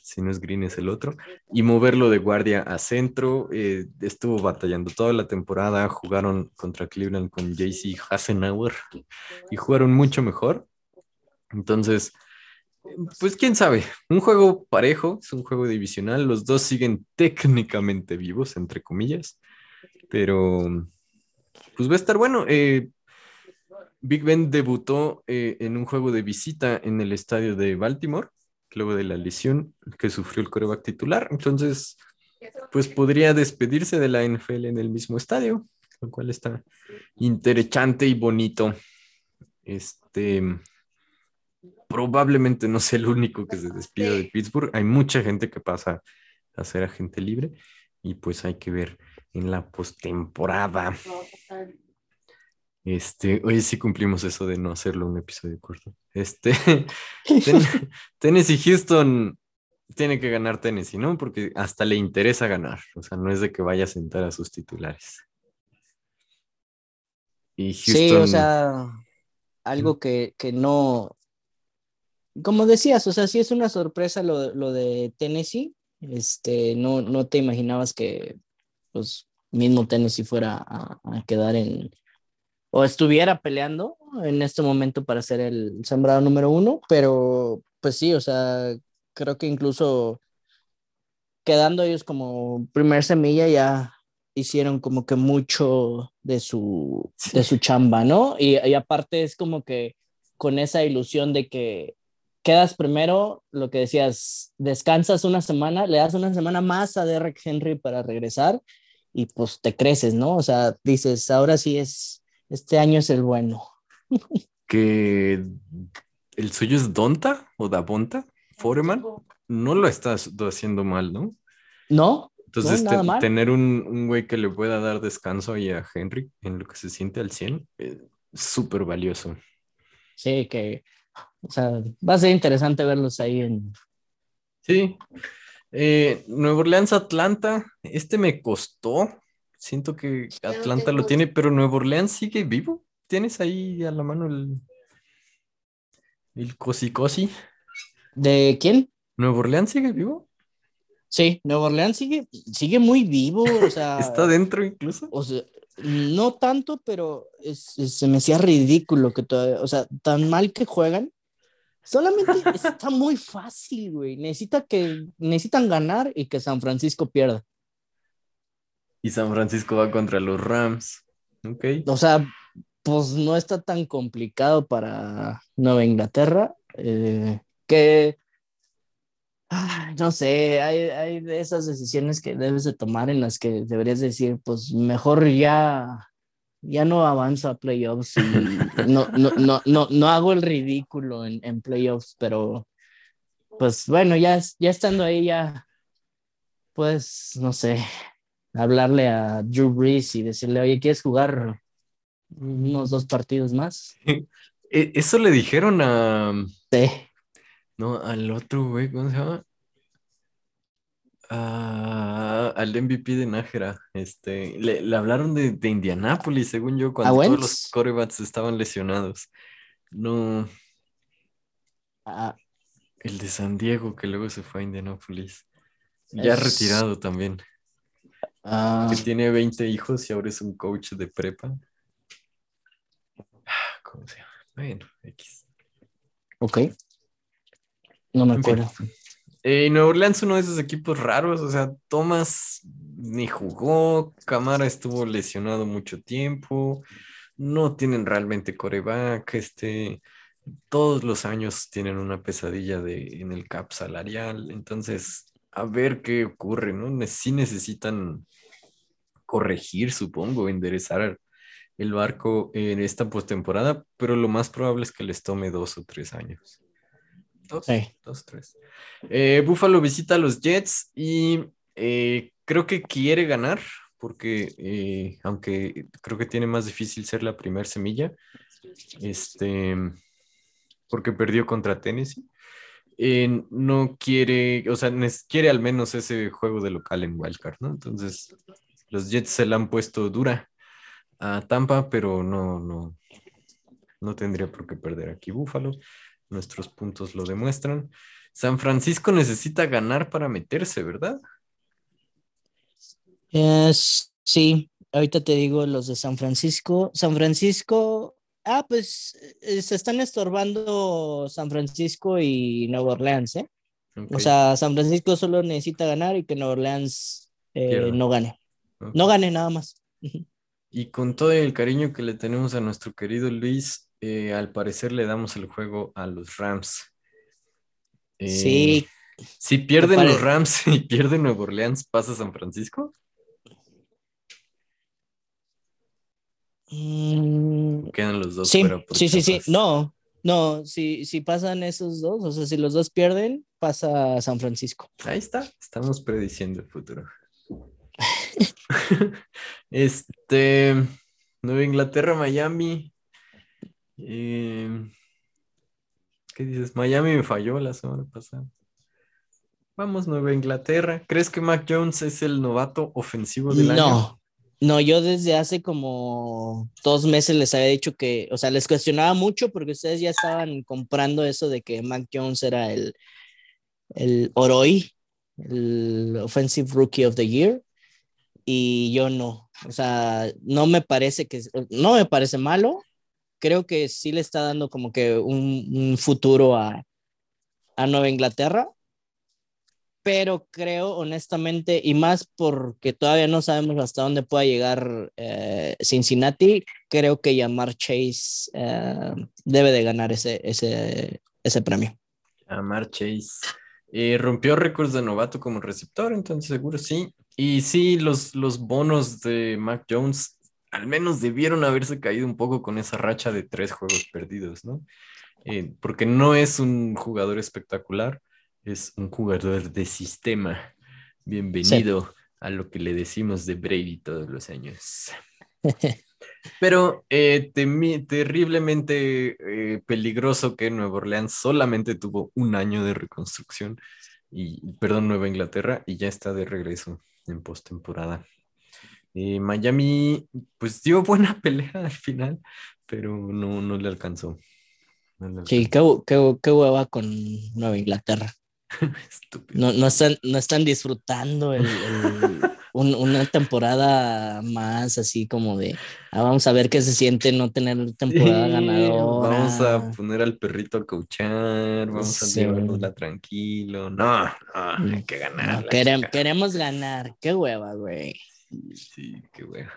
si no es Green es el otro, y moverlo de guardia a centro. Eh, estuvo batallando toda la temporada, jugaron contra Cleveland con JC Hassenauer y jugaron mucho mejor. Entonces, pues quién sabe, un juego parejo, es un juego divisional, los dos siguen técnicamente vivos, entre comillas, pero pues va a estar bueno. Eh, Big Ben debutó eh, en un juego de visita en el estadio de Baltimore luego de la lesión que sufrió el coreback titular. Entonces, pues podría despedirse de la NFL en el mismo estadio, lo cual está interesante y bonito. Este, probablemente no sea el único que se despida de Pittsburgh. Hay mucha gente que pasa a ser agente libre y pues hay que ver en la postemporada. Este, hoy sí cumplimos eso de no hacerlo un episodio corto. Este, Tennessee Houston tiene que ganar Tennessee, ¿no? Porque hasta le interesa ganar. O sea, no es de que vaya a sentar a sus titulares. Y Houston... Sí, o sea, algo que, no. Como decías, o sea, sí es una sorpresa lo, de Tennessee. Este, no, no te imaginabas que, pues, mismo Tennessee fuera a quedar en, o estuviera peleando en este momento para ser el sembrado número uno, pero pues sí, o sea, creo que incluso quedando ellos como primer semilla ya hicieron como que mucho de su, de su chamba, ¿no? Y, y, aparte es como que con esa ilusión de que quedas primero, lo que decías, descansas una semana, le das una semana más a Derek Henry para regresar y pues te creces, ¿no? O sea, dices, ahora sí es este año es el bueno. que el suyo es Donta o Dabonta, Foreman. No lo estás haciendo mal, ¿no? No. Entonces, tener un, güey que le pueda dar descanso ahí a Henry en lo que se siente al 100 es súper valioso. Sí, que, o sea, va a ser interesante verlos ahí en. Sí. Eh, Nuevo Orleans, Atlanta, este me costó Siento que Atlanta lo tiene, pero Nuevo Orleans sigue vivo. ¿Tienes ahí a la mano el, el cosi cosi? ¿De quién? ¿Nuevo Orleans sigue vivo? Sí, Nuevo Orleans sigue, sigue muy vivo. O sea, ¿Está dentro incluso? O sea, no tanto, pero se me hacía ridículo que todavía, o sea, tan mal que juegan. Solamente está muy fácil, güey. Necesita que, necesitan ganar y que San Francisco pierda. Y San Francisco va contra los Rams. Ok. O sea, pues no está tan complicado para Nueva Inglaterra. Eh, que no sé, hay, hay de esas decisiones que debes de tomar en las que deberías decir, pues mejor ya, ya no avanzo a playoffs y no, no, no, no, no hago el ridículo en, en playoffs, pero pues bueno, ya, ya estando ahí ya, pues no sé, hablarle a Drew Brees y decirle, oye, ¿quieres jugar unos dos partidos más? E- Eso le dijeron a... Sí. No, al otro, güey, ¿cómo se llama? Ah, al MVP de Nájera. Este, le, le hablaron de, de Indianápolis, según yo, cuando todos los corebacks estaban lesionados. No, Ah, el de San Diego, que luego se fue a Indianápolis. Ya Es- retirado también. ah, Que tiene 20 hijos y ahora es un coach de prepa. Ah, ¿Cómo se llama? Bueno, X. ok. No me En fin. Eh, Nueva Orleans, uno de esos equipos raros, o sea, Thomas ni jugó, Camara estuvo lesionado mucho tiempo, no tienen realmente coreback, este, todos los años tienen una pesadilla en el cap salarial, entonces, a ver qué ocurre, ¿no? Sí necesitan corregir, supongo, enderezar el barco en esta postemporada, pero lo más probable es que les tome dos o tres años. Dos, Sí. dos, tres. Eh, Buffalo visita a los Jets y eh, creo que quiere ganar, porque eh, aunque creo que tiene más difícil ser la primer semilla, este, porque perdió contra Tennessee. eh, no quiere, o sea, quiere al menos ese juego de local en Wildcard, ¿no? Entonces, los Jets se la han puesto dura a Tampa, pero no, no, no tendría por qué perder aquí Buffalo. Nuestros puntos lo demuestran. San Francisco necesita ganar para meterse, ¿verdad? Es- sí, ahorita te digo los de San Francisco. San Francisco, ah, pues eh, se están estorbando San Francisco y Nueva Orleans, ¿eh? O sea, San Francisco solo necesita ganar y que Nueva Orleans eh, no gane. No gane nada más. Y con todo el cariño que le tenemos a nuestro querido Luis, eh, al parecer le damos el juego a los Rams. Eh, Sí, Si pierden los Rams y pierde Nueva Orleans, ¿pasa San Francisco? mm, Quedan los dos sí, por sí, sí, sí. No, no, si, si pasan esos dos, o sea, si los dos pierden, pasa San Francisco. Ahí está, estamos prediciendo el futuro. este, Nueva Inglaterra, Miami. Eh, ¿Qué dices? Miami me falló la semana pasada. Vamos, Nueva Inglaterra. ¿Crees que Mac Jones es el novato ofensivo del año? No, no, yo desde hace como dos meses les había dicho que, o sea, les cuestionaba mucho porque ustedes ya estaban comprando eso de que Mac Jones era el, el Oroi, el Offensive Rookie of the Year, y yo no. O sea, no me parece que, no me parece malo. Creo que sí le está dando como que un, un futuro a, a Nueva Inglaterra pero creo honestamente, y más porque todavía no sabemos hasta dónde pueda llegar eh, Cincinnati, creo que Yamar Chase eh, debe de ganar ese, ese, ese premio. Amar Chase. Rompió récords de novato como receptor, entonces seguro sí. Y sí, los, los bonos de Mac Jones al menos debieron haberse caído un poco con esa racha de tres juegos perdidos, ¿no? Eh, porque no es un jugador espectacular, es un jugador de sistema. Bienvenido a lo que le decimos de Brady todos los años. Pero eh, terriblemente eh, peligroso que Nueva Orleans solamente tuvo un año de reconstrucción, y, perdón, Nueva Inglaterra, y ya está de regreso en postemporada. Eh, Miami, pues dio buena pelea al final, pero no, no le alcanzó. No le Sí, qué, qué, qué hueva con Nueva Inglaterra. Estúpido. No, no, están, no están disfrutando el, el- un- una temporada más así como de, ah, vamos a ver qué se siente no tener temporada Sí, ganadora. Vamos a poner al perrito a coachar, vamos a Sí. llevárnosla tranquilo. No, no, hay que ganar. No, querem- queremos ganar, qué hueva, güey. Sí, qué bueno.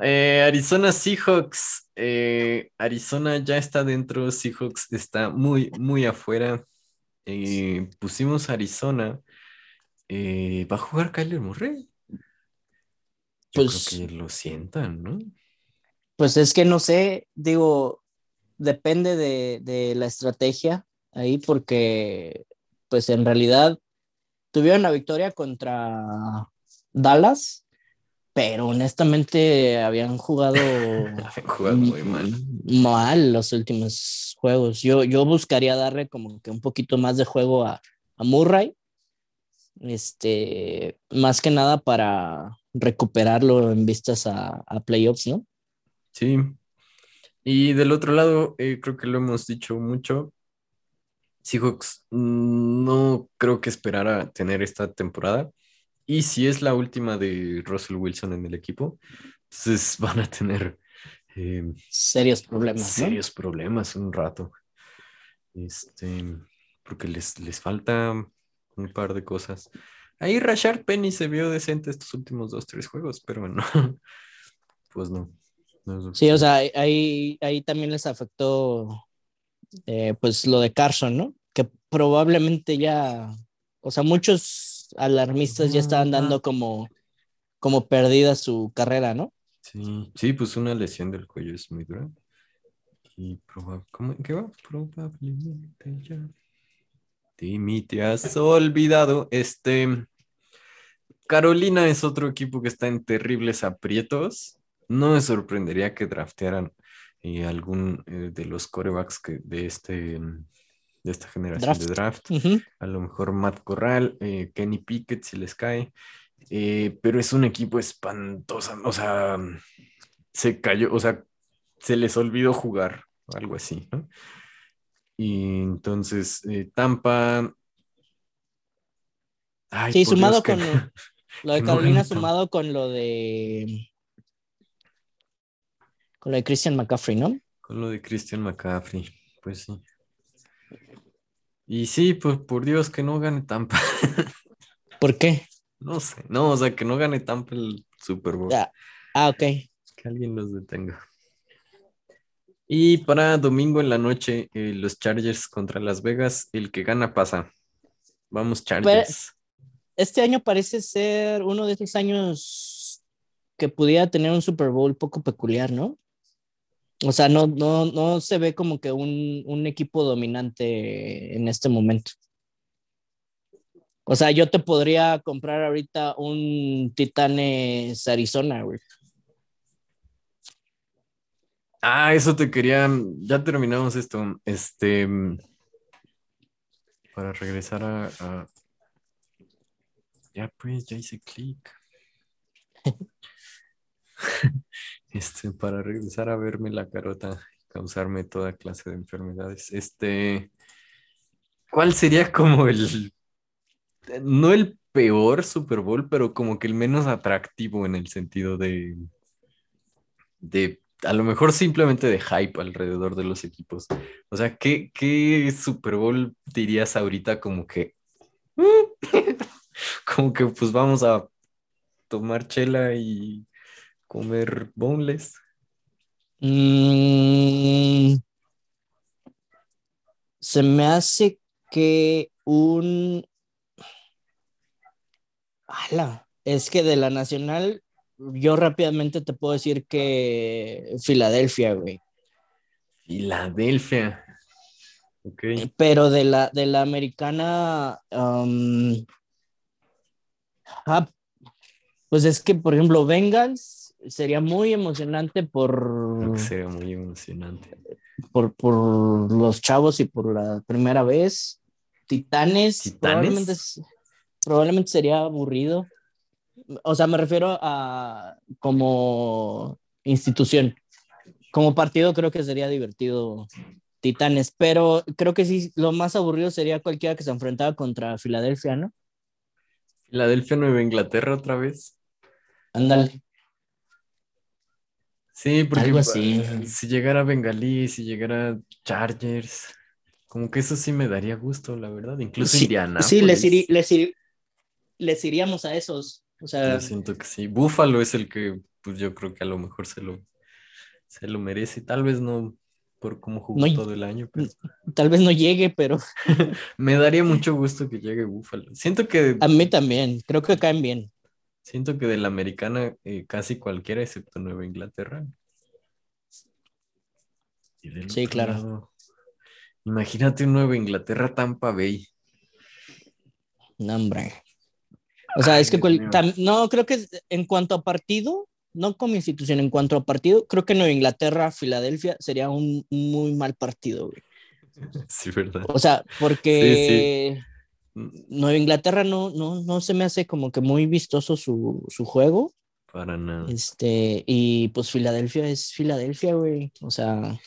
Eh, Arizona Seahawks. eh, Arizona ya está dentro, Seahawks está muy, muy afuera. eh, pusimos Arizona. Eh, ¿Va a jugar Kyler Murray? Yo Pues- creo que lo sientan, ¿no? Pues es que no sé, digo, depende de, de la estrategia ahí porque pues en realidad tuvieron la victoria contra Dallas, pero honestamente habían jugado muy mal. mal los últimos juegos. Yo, yo buscaría darle como que un poquito más de juego a, a Murray, este, más que nada para recuperarlo en vistas a, a playoffs, ¿no? Sí. Y del otro lado, eh, creo que lo hemos dicho mucho. Seahawks mm, no creo que esperara tener esta temporada. Y si es la última de Russell Wilson en el equipo, entonces van a tener eh, Serios problemas, ¿no? serios problemas un rato. Este, porque les, les falta un par de cosas. Ahí Rashard Penny se vio decente estos últimos dos, tres juegos, pero bueno, pues no. no Sí, o sea, ahí, ahí también les afectó eh, pues lo de Carson, ¿no? Que probablemente ya, o sea, muchos alarmistas ya estaban dando como, como perdida su carrera, ¿no? Sí, sí, pues una lesión del cuello es muy dura. Y proba- ¿cómo, ¿qué va? Probablemente ya. Timmy, te has olvidado. Este. Carolina es otro equipo que está en terribles aprietos. No me sorprendería que draftearan eh, algún eh, de los corebacks que, de, este, de esta generación de draft. A lo mejor Matt Corral, eh, Kenny Pickett si les cae. Eh, pero es un equipo espantoso. O sea, se cayó, o sea, se les olvidó jugar, algo así, ¿no? Y entonces, eh, Tampa. Ay, Sí, sumado Dios, con lo, lo de Carolina, sumado con lo de con lo de Christian McCaffrey, ¿no? Con lo de Christian McCaffrey, pues sí. Y sí, pues por Dios que no gane Tampa. ¿Por qué? No sé, no, o sea, que no gane Tampa el Super Bowl. Ah, ah, ok. Que alguien los detenga. Y para domingo en la noche, eh, los Chargers contra Las Vegas, el que gana pasa. Vamos, Chargers. Este año parece ser uno de esos años que pudiera tener un Super Bowl poco peculiar, ¿no? O sea, no, no, no se ve como que un, un equipo dominante en este momento. O sea, yo te podría comprar ahorita un Titanes Arizona, güey. Ah, eso te quería. Ya terminamos esto. Este. Para regresar a. a- Ya pues, ya hice clic. Este, para regresar a verme la carota y causarme toda clase de enfermedades. Este. ¿Cuál sería como el. No el peor Super Bowl, pero como que el menos atractivo en el sentido de. de a lo mejor simplemente de hype alrededor de los equipos. O sea, ¿qué, qué Super Bowl dirías ahorita como que... como que pues vamos a tomar chela y comer boneless? Mm, se me hace que un... Ala, es que de la nacional, yo rápidamente te puedo decir que Filadelfia, güey. Filadelfia. Ok. Pero de la, de la americana, um, ah, pues es que, por ejemplo, Bengals sería muy emocionante Creo por, que sería muy emocionante. por, por los chavos y por la primera vez. Titanes, ¿Titanes? Probablemente, probablemente sería aburrido. O sea, me refiero a como institución. Como partido creo que sería divertido Titanes, pero creo que sí, lo más aburrido sería cualquiera que se enfrentara contra Filadelfia, ¿no? Filadelfia, Nueva Inglaterra otra vez. Ándale. Sí, porque Algo pa- así. si llegara Bengalí, si llegara Chargers, como que eso sí me daría gusto, la verdad. Incluso Sí, Indiana. Sí, les, les, les iríamos a esos. O sea, Yo siento que sí. Búfalo es el que, pues yo creo que a lo mejor se lo, se lo merece. Tal vez no, por cómo jugó todo el año. Tal vez no llegue, pero... Me daría mucho gusto que llegue Buffalo. Siento que... A mí también, creo que caen bien. Siento que de la americana eh, casi cualquiera, excepto Nueva Inglaterra. sí, claro. imagínate un Nueva Inglaterra Tampa Bay. No, hombre. O sea, es que no, creo que en cuanto a partido, no como institución, en cuanto a partido, creo que Nueva Inglaterra, Filadelfia sería un muy mal partido, güey. Sí, verdad. O sea, porque Nueva Inglaterra no, no, no se me hace como que muy vistoso su, su juego. Para nada. Este, y pues Filadelfia es Filadelfia, güey. O sea,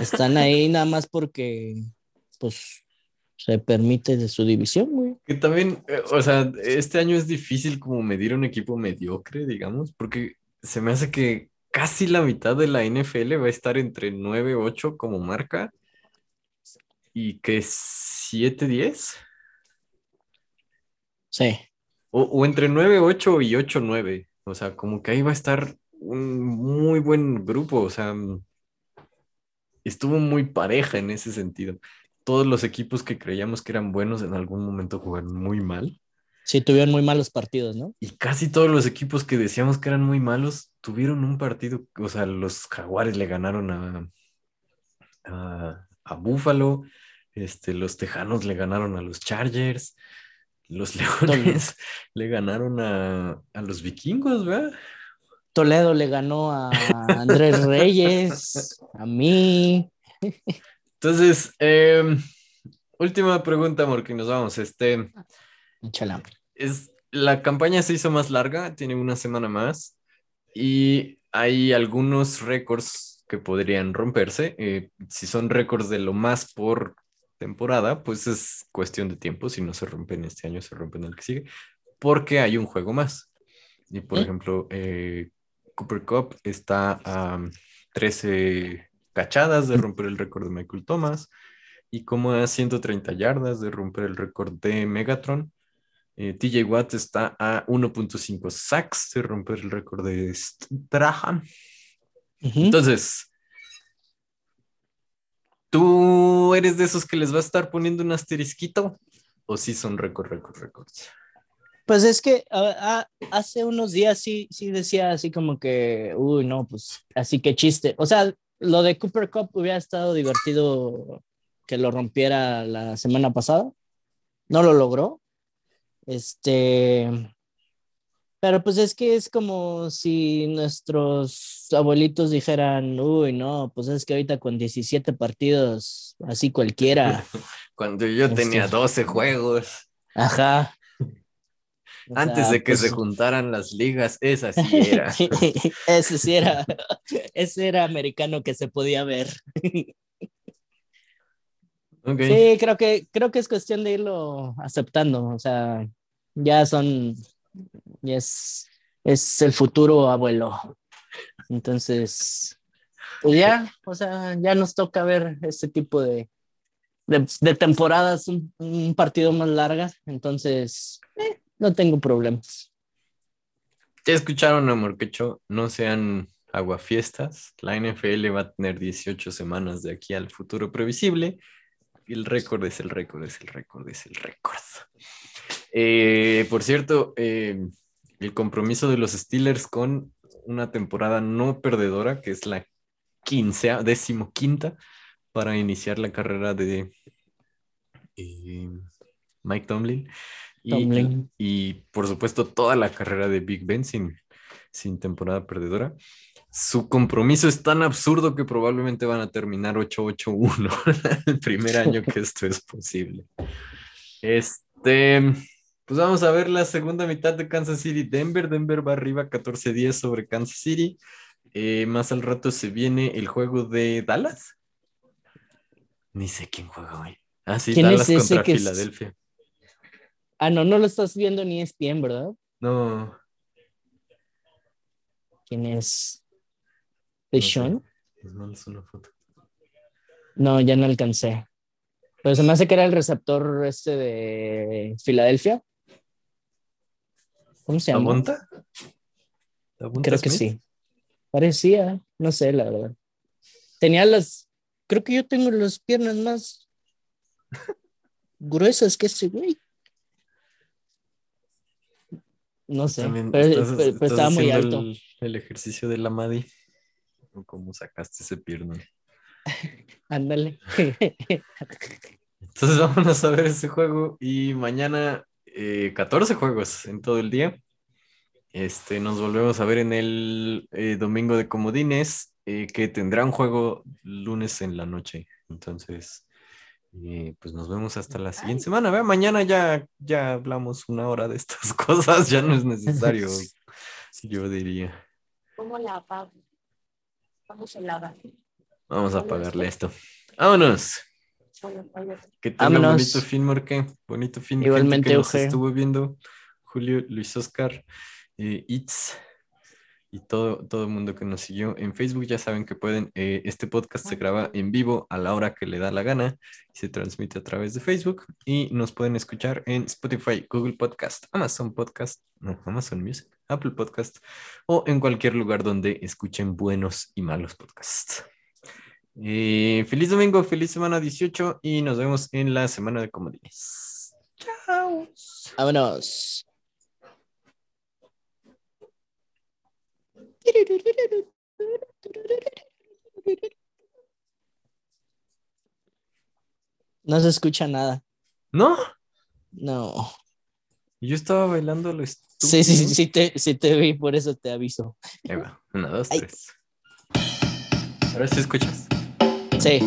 están ahí nada más porque, pues, se permite de su división, güey. Que también, eh, o sea, este año es difícil como medir un equipo mediocre, digamos, porque se me hace que casi la mitad de la NFL va a estar entre 9-8 como marca y que 7-10. Sí. O, o entre 9-8 y 8-9. O sea, como que ahí va a estar un muy buen grupo. O sea, estuvo muy pareja en ese sentido todos los equipos que creíamos que eran buenos en algún momento jugaron muy mal. Sí, tuvieron muy malos partidos, ¿no? Y casi todos los equipos que decíamos que eran muy malos tuvieron un partido, o sea, los Jaguares le ganaron a, a, a Buffalo, este, los Tejanos le ganaron a los Chargers, los Leones le ganaron a, a los Vikingos, ¿verdad? Toledo le ganó a Andrés Reyes, a mí. Entonces, em, última pregunta, amor, que nos vamos. Este, es, la campaña se hizo más larga, tiene una semana más y hay algunos récords que podrían romperse. Eh, si son récords de lo más por temporada, pues es cuestión de tiempo. Si no se rompen este año, se rompen el que sigue, porque hay un juego más. Y por ejemplo, eh, Cooper Cup está a 13 cachadas de romper el récord de Michael Thomas y como a 130 yardas de romper el récord de Megatron. Eh, TJ Watt está a 1.5 sacks de romper el récord de Strahan. Entonces, ¿tú eres de esos que les va a estar poniendo un asterisquito? ¿O sí son récord, récord, récords? Pues es que hace unos días sí, sí decía así como que, uy, no, pues así que chiste. O sea, lo de Cooper Cup hubiera estado divertido que lo rompiera la semana pasada. No lo logró. Este. Pero pues es que es como si nuestros abuelitos dijeran, uy, no, pues es que ahorita con 17 partidos, así cualquiera. Cuando yo tenía 12 este, juegos. Ajá. Antes de que pues se juntaran las ligas, esa sí era. ese sí era, ese era americano que se podía ver. Sí, creo que, creo que es cuestión de irlo aceptando. O sea, ya son, ya es, es el futuro abuelo. Entonces, pues ya, o sea, ya nos toca ver este tipo de, de, temporadas, un, un, partido más larga. Entonces, eh, no tengo problemas. Ya escucharon, amor quecho, no sean aguafiestas. La NFL va a tener 18 semanas de aquí al futuro previsible. El récord es el récord, es el récord, es el récord. Eh, por cierto, eh, el compromiso de los Steelers con una temporada no perdedora, que es la quincea, décimo quinta, para iniciar la carrera de eh, Mike Tomlin. Y, por supuesto toda la carrera de Big Ben sin, sin temporada perdedora. Su compromiso es tan absurdo que probablemente van a terminar 8-8-1 el primer año que esto es posible. Este, pues vamos a ver la segunda mitad de Kansas City Denver. Denver va arriba 14-10 sobre Kansas City. Eh, más al rato se viene el juego de Dallas. Ni sé quién juega hoy. Ah, sí, Dallas contra Filadelfia. Ah, no, no lo estás viendo ni ESPN, ¿verdad? No. ¿Quién es? ¿De Sean? una foto. No, ya no alcancé. Pero se me hace que era el receptor este de Filadelfia. ¿Cómo se llama? ¿La Creo que sí. Parecía, no sé, la verdad. Tenía las, creo que yo tengo las piernas más gruesas que ese güey. No sé, También pero, estás- pero- pero estás estaba muy alto. El, el ejercicio de la Madi. Cómo sacaste ese pierna. Ándale. Entonces vámonos a ver ese juego y mañana eh, 14 juegos en todo el día. Este, nos volvemos a ver en el eh, domingo de comodines, eh, que tendrá un juego lunes en la noche. Entonces, eh, pues nos vemos hasta la siguiente semana. Vea, mañana ya, ya hablamos una hora de estas cosas, ya no es necesario, yo diría. ¿Cómo la apago? ¿Cómo se lava? Vamos a apagarle esto. Vámonos. Que tenga Vámonos. bonito fin, Morque. Bonito fin. Igualmente, gente que nos estuvo viendo. Julio, Luis Oscar, eh, Itz y todo, todo el mundo que nos siguió en Facebook. Ya saben que pueden, eh, este podcast se graba en vivo a la hora que le da la gana y se transmite a través de Facebook. Y nos pueden escuchar en Spotify, Google Podcast, Amazon Podcast, no, Amazon Music, Apple Podcast o en cualquier lugar donde escuchen buenos y malos podcasts. Eh, feliz domingo, feliz semana 18 y nos vemos en la semana de comodines. Chao. Vámonos. No se escucha nada. ¿No? No. Yo estaba bailando lo estúpido. Sí, sí, sí, sí te, sí te vi, por eso te aviso. Ahí va. Una, dos, Ay. tres. Ahora sí escuchas. Sí.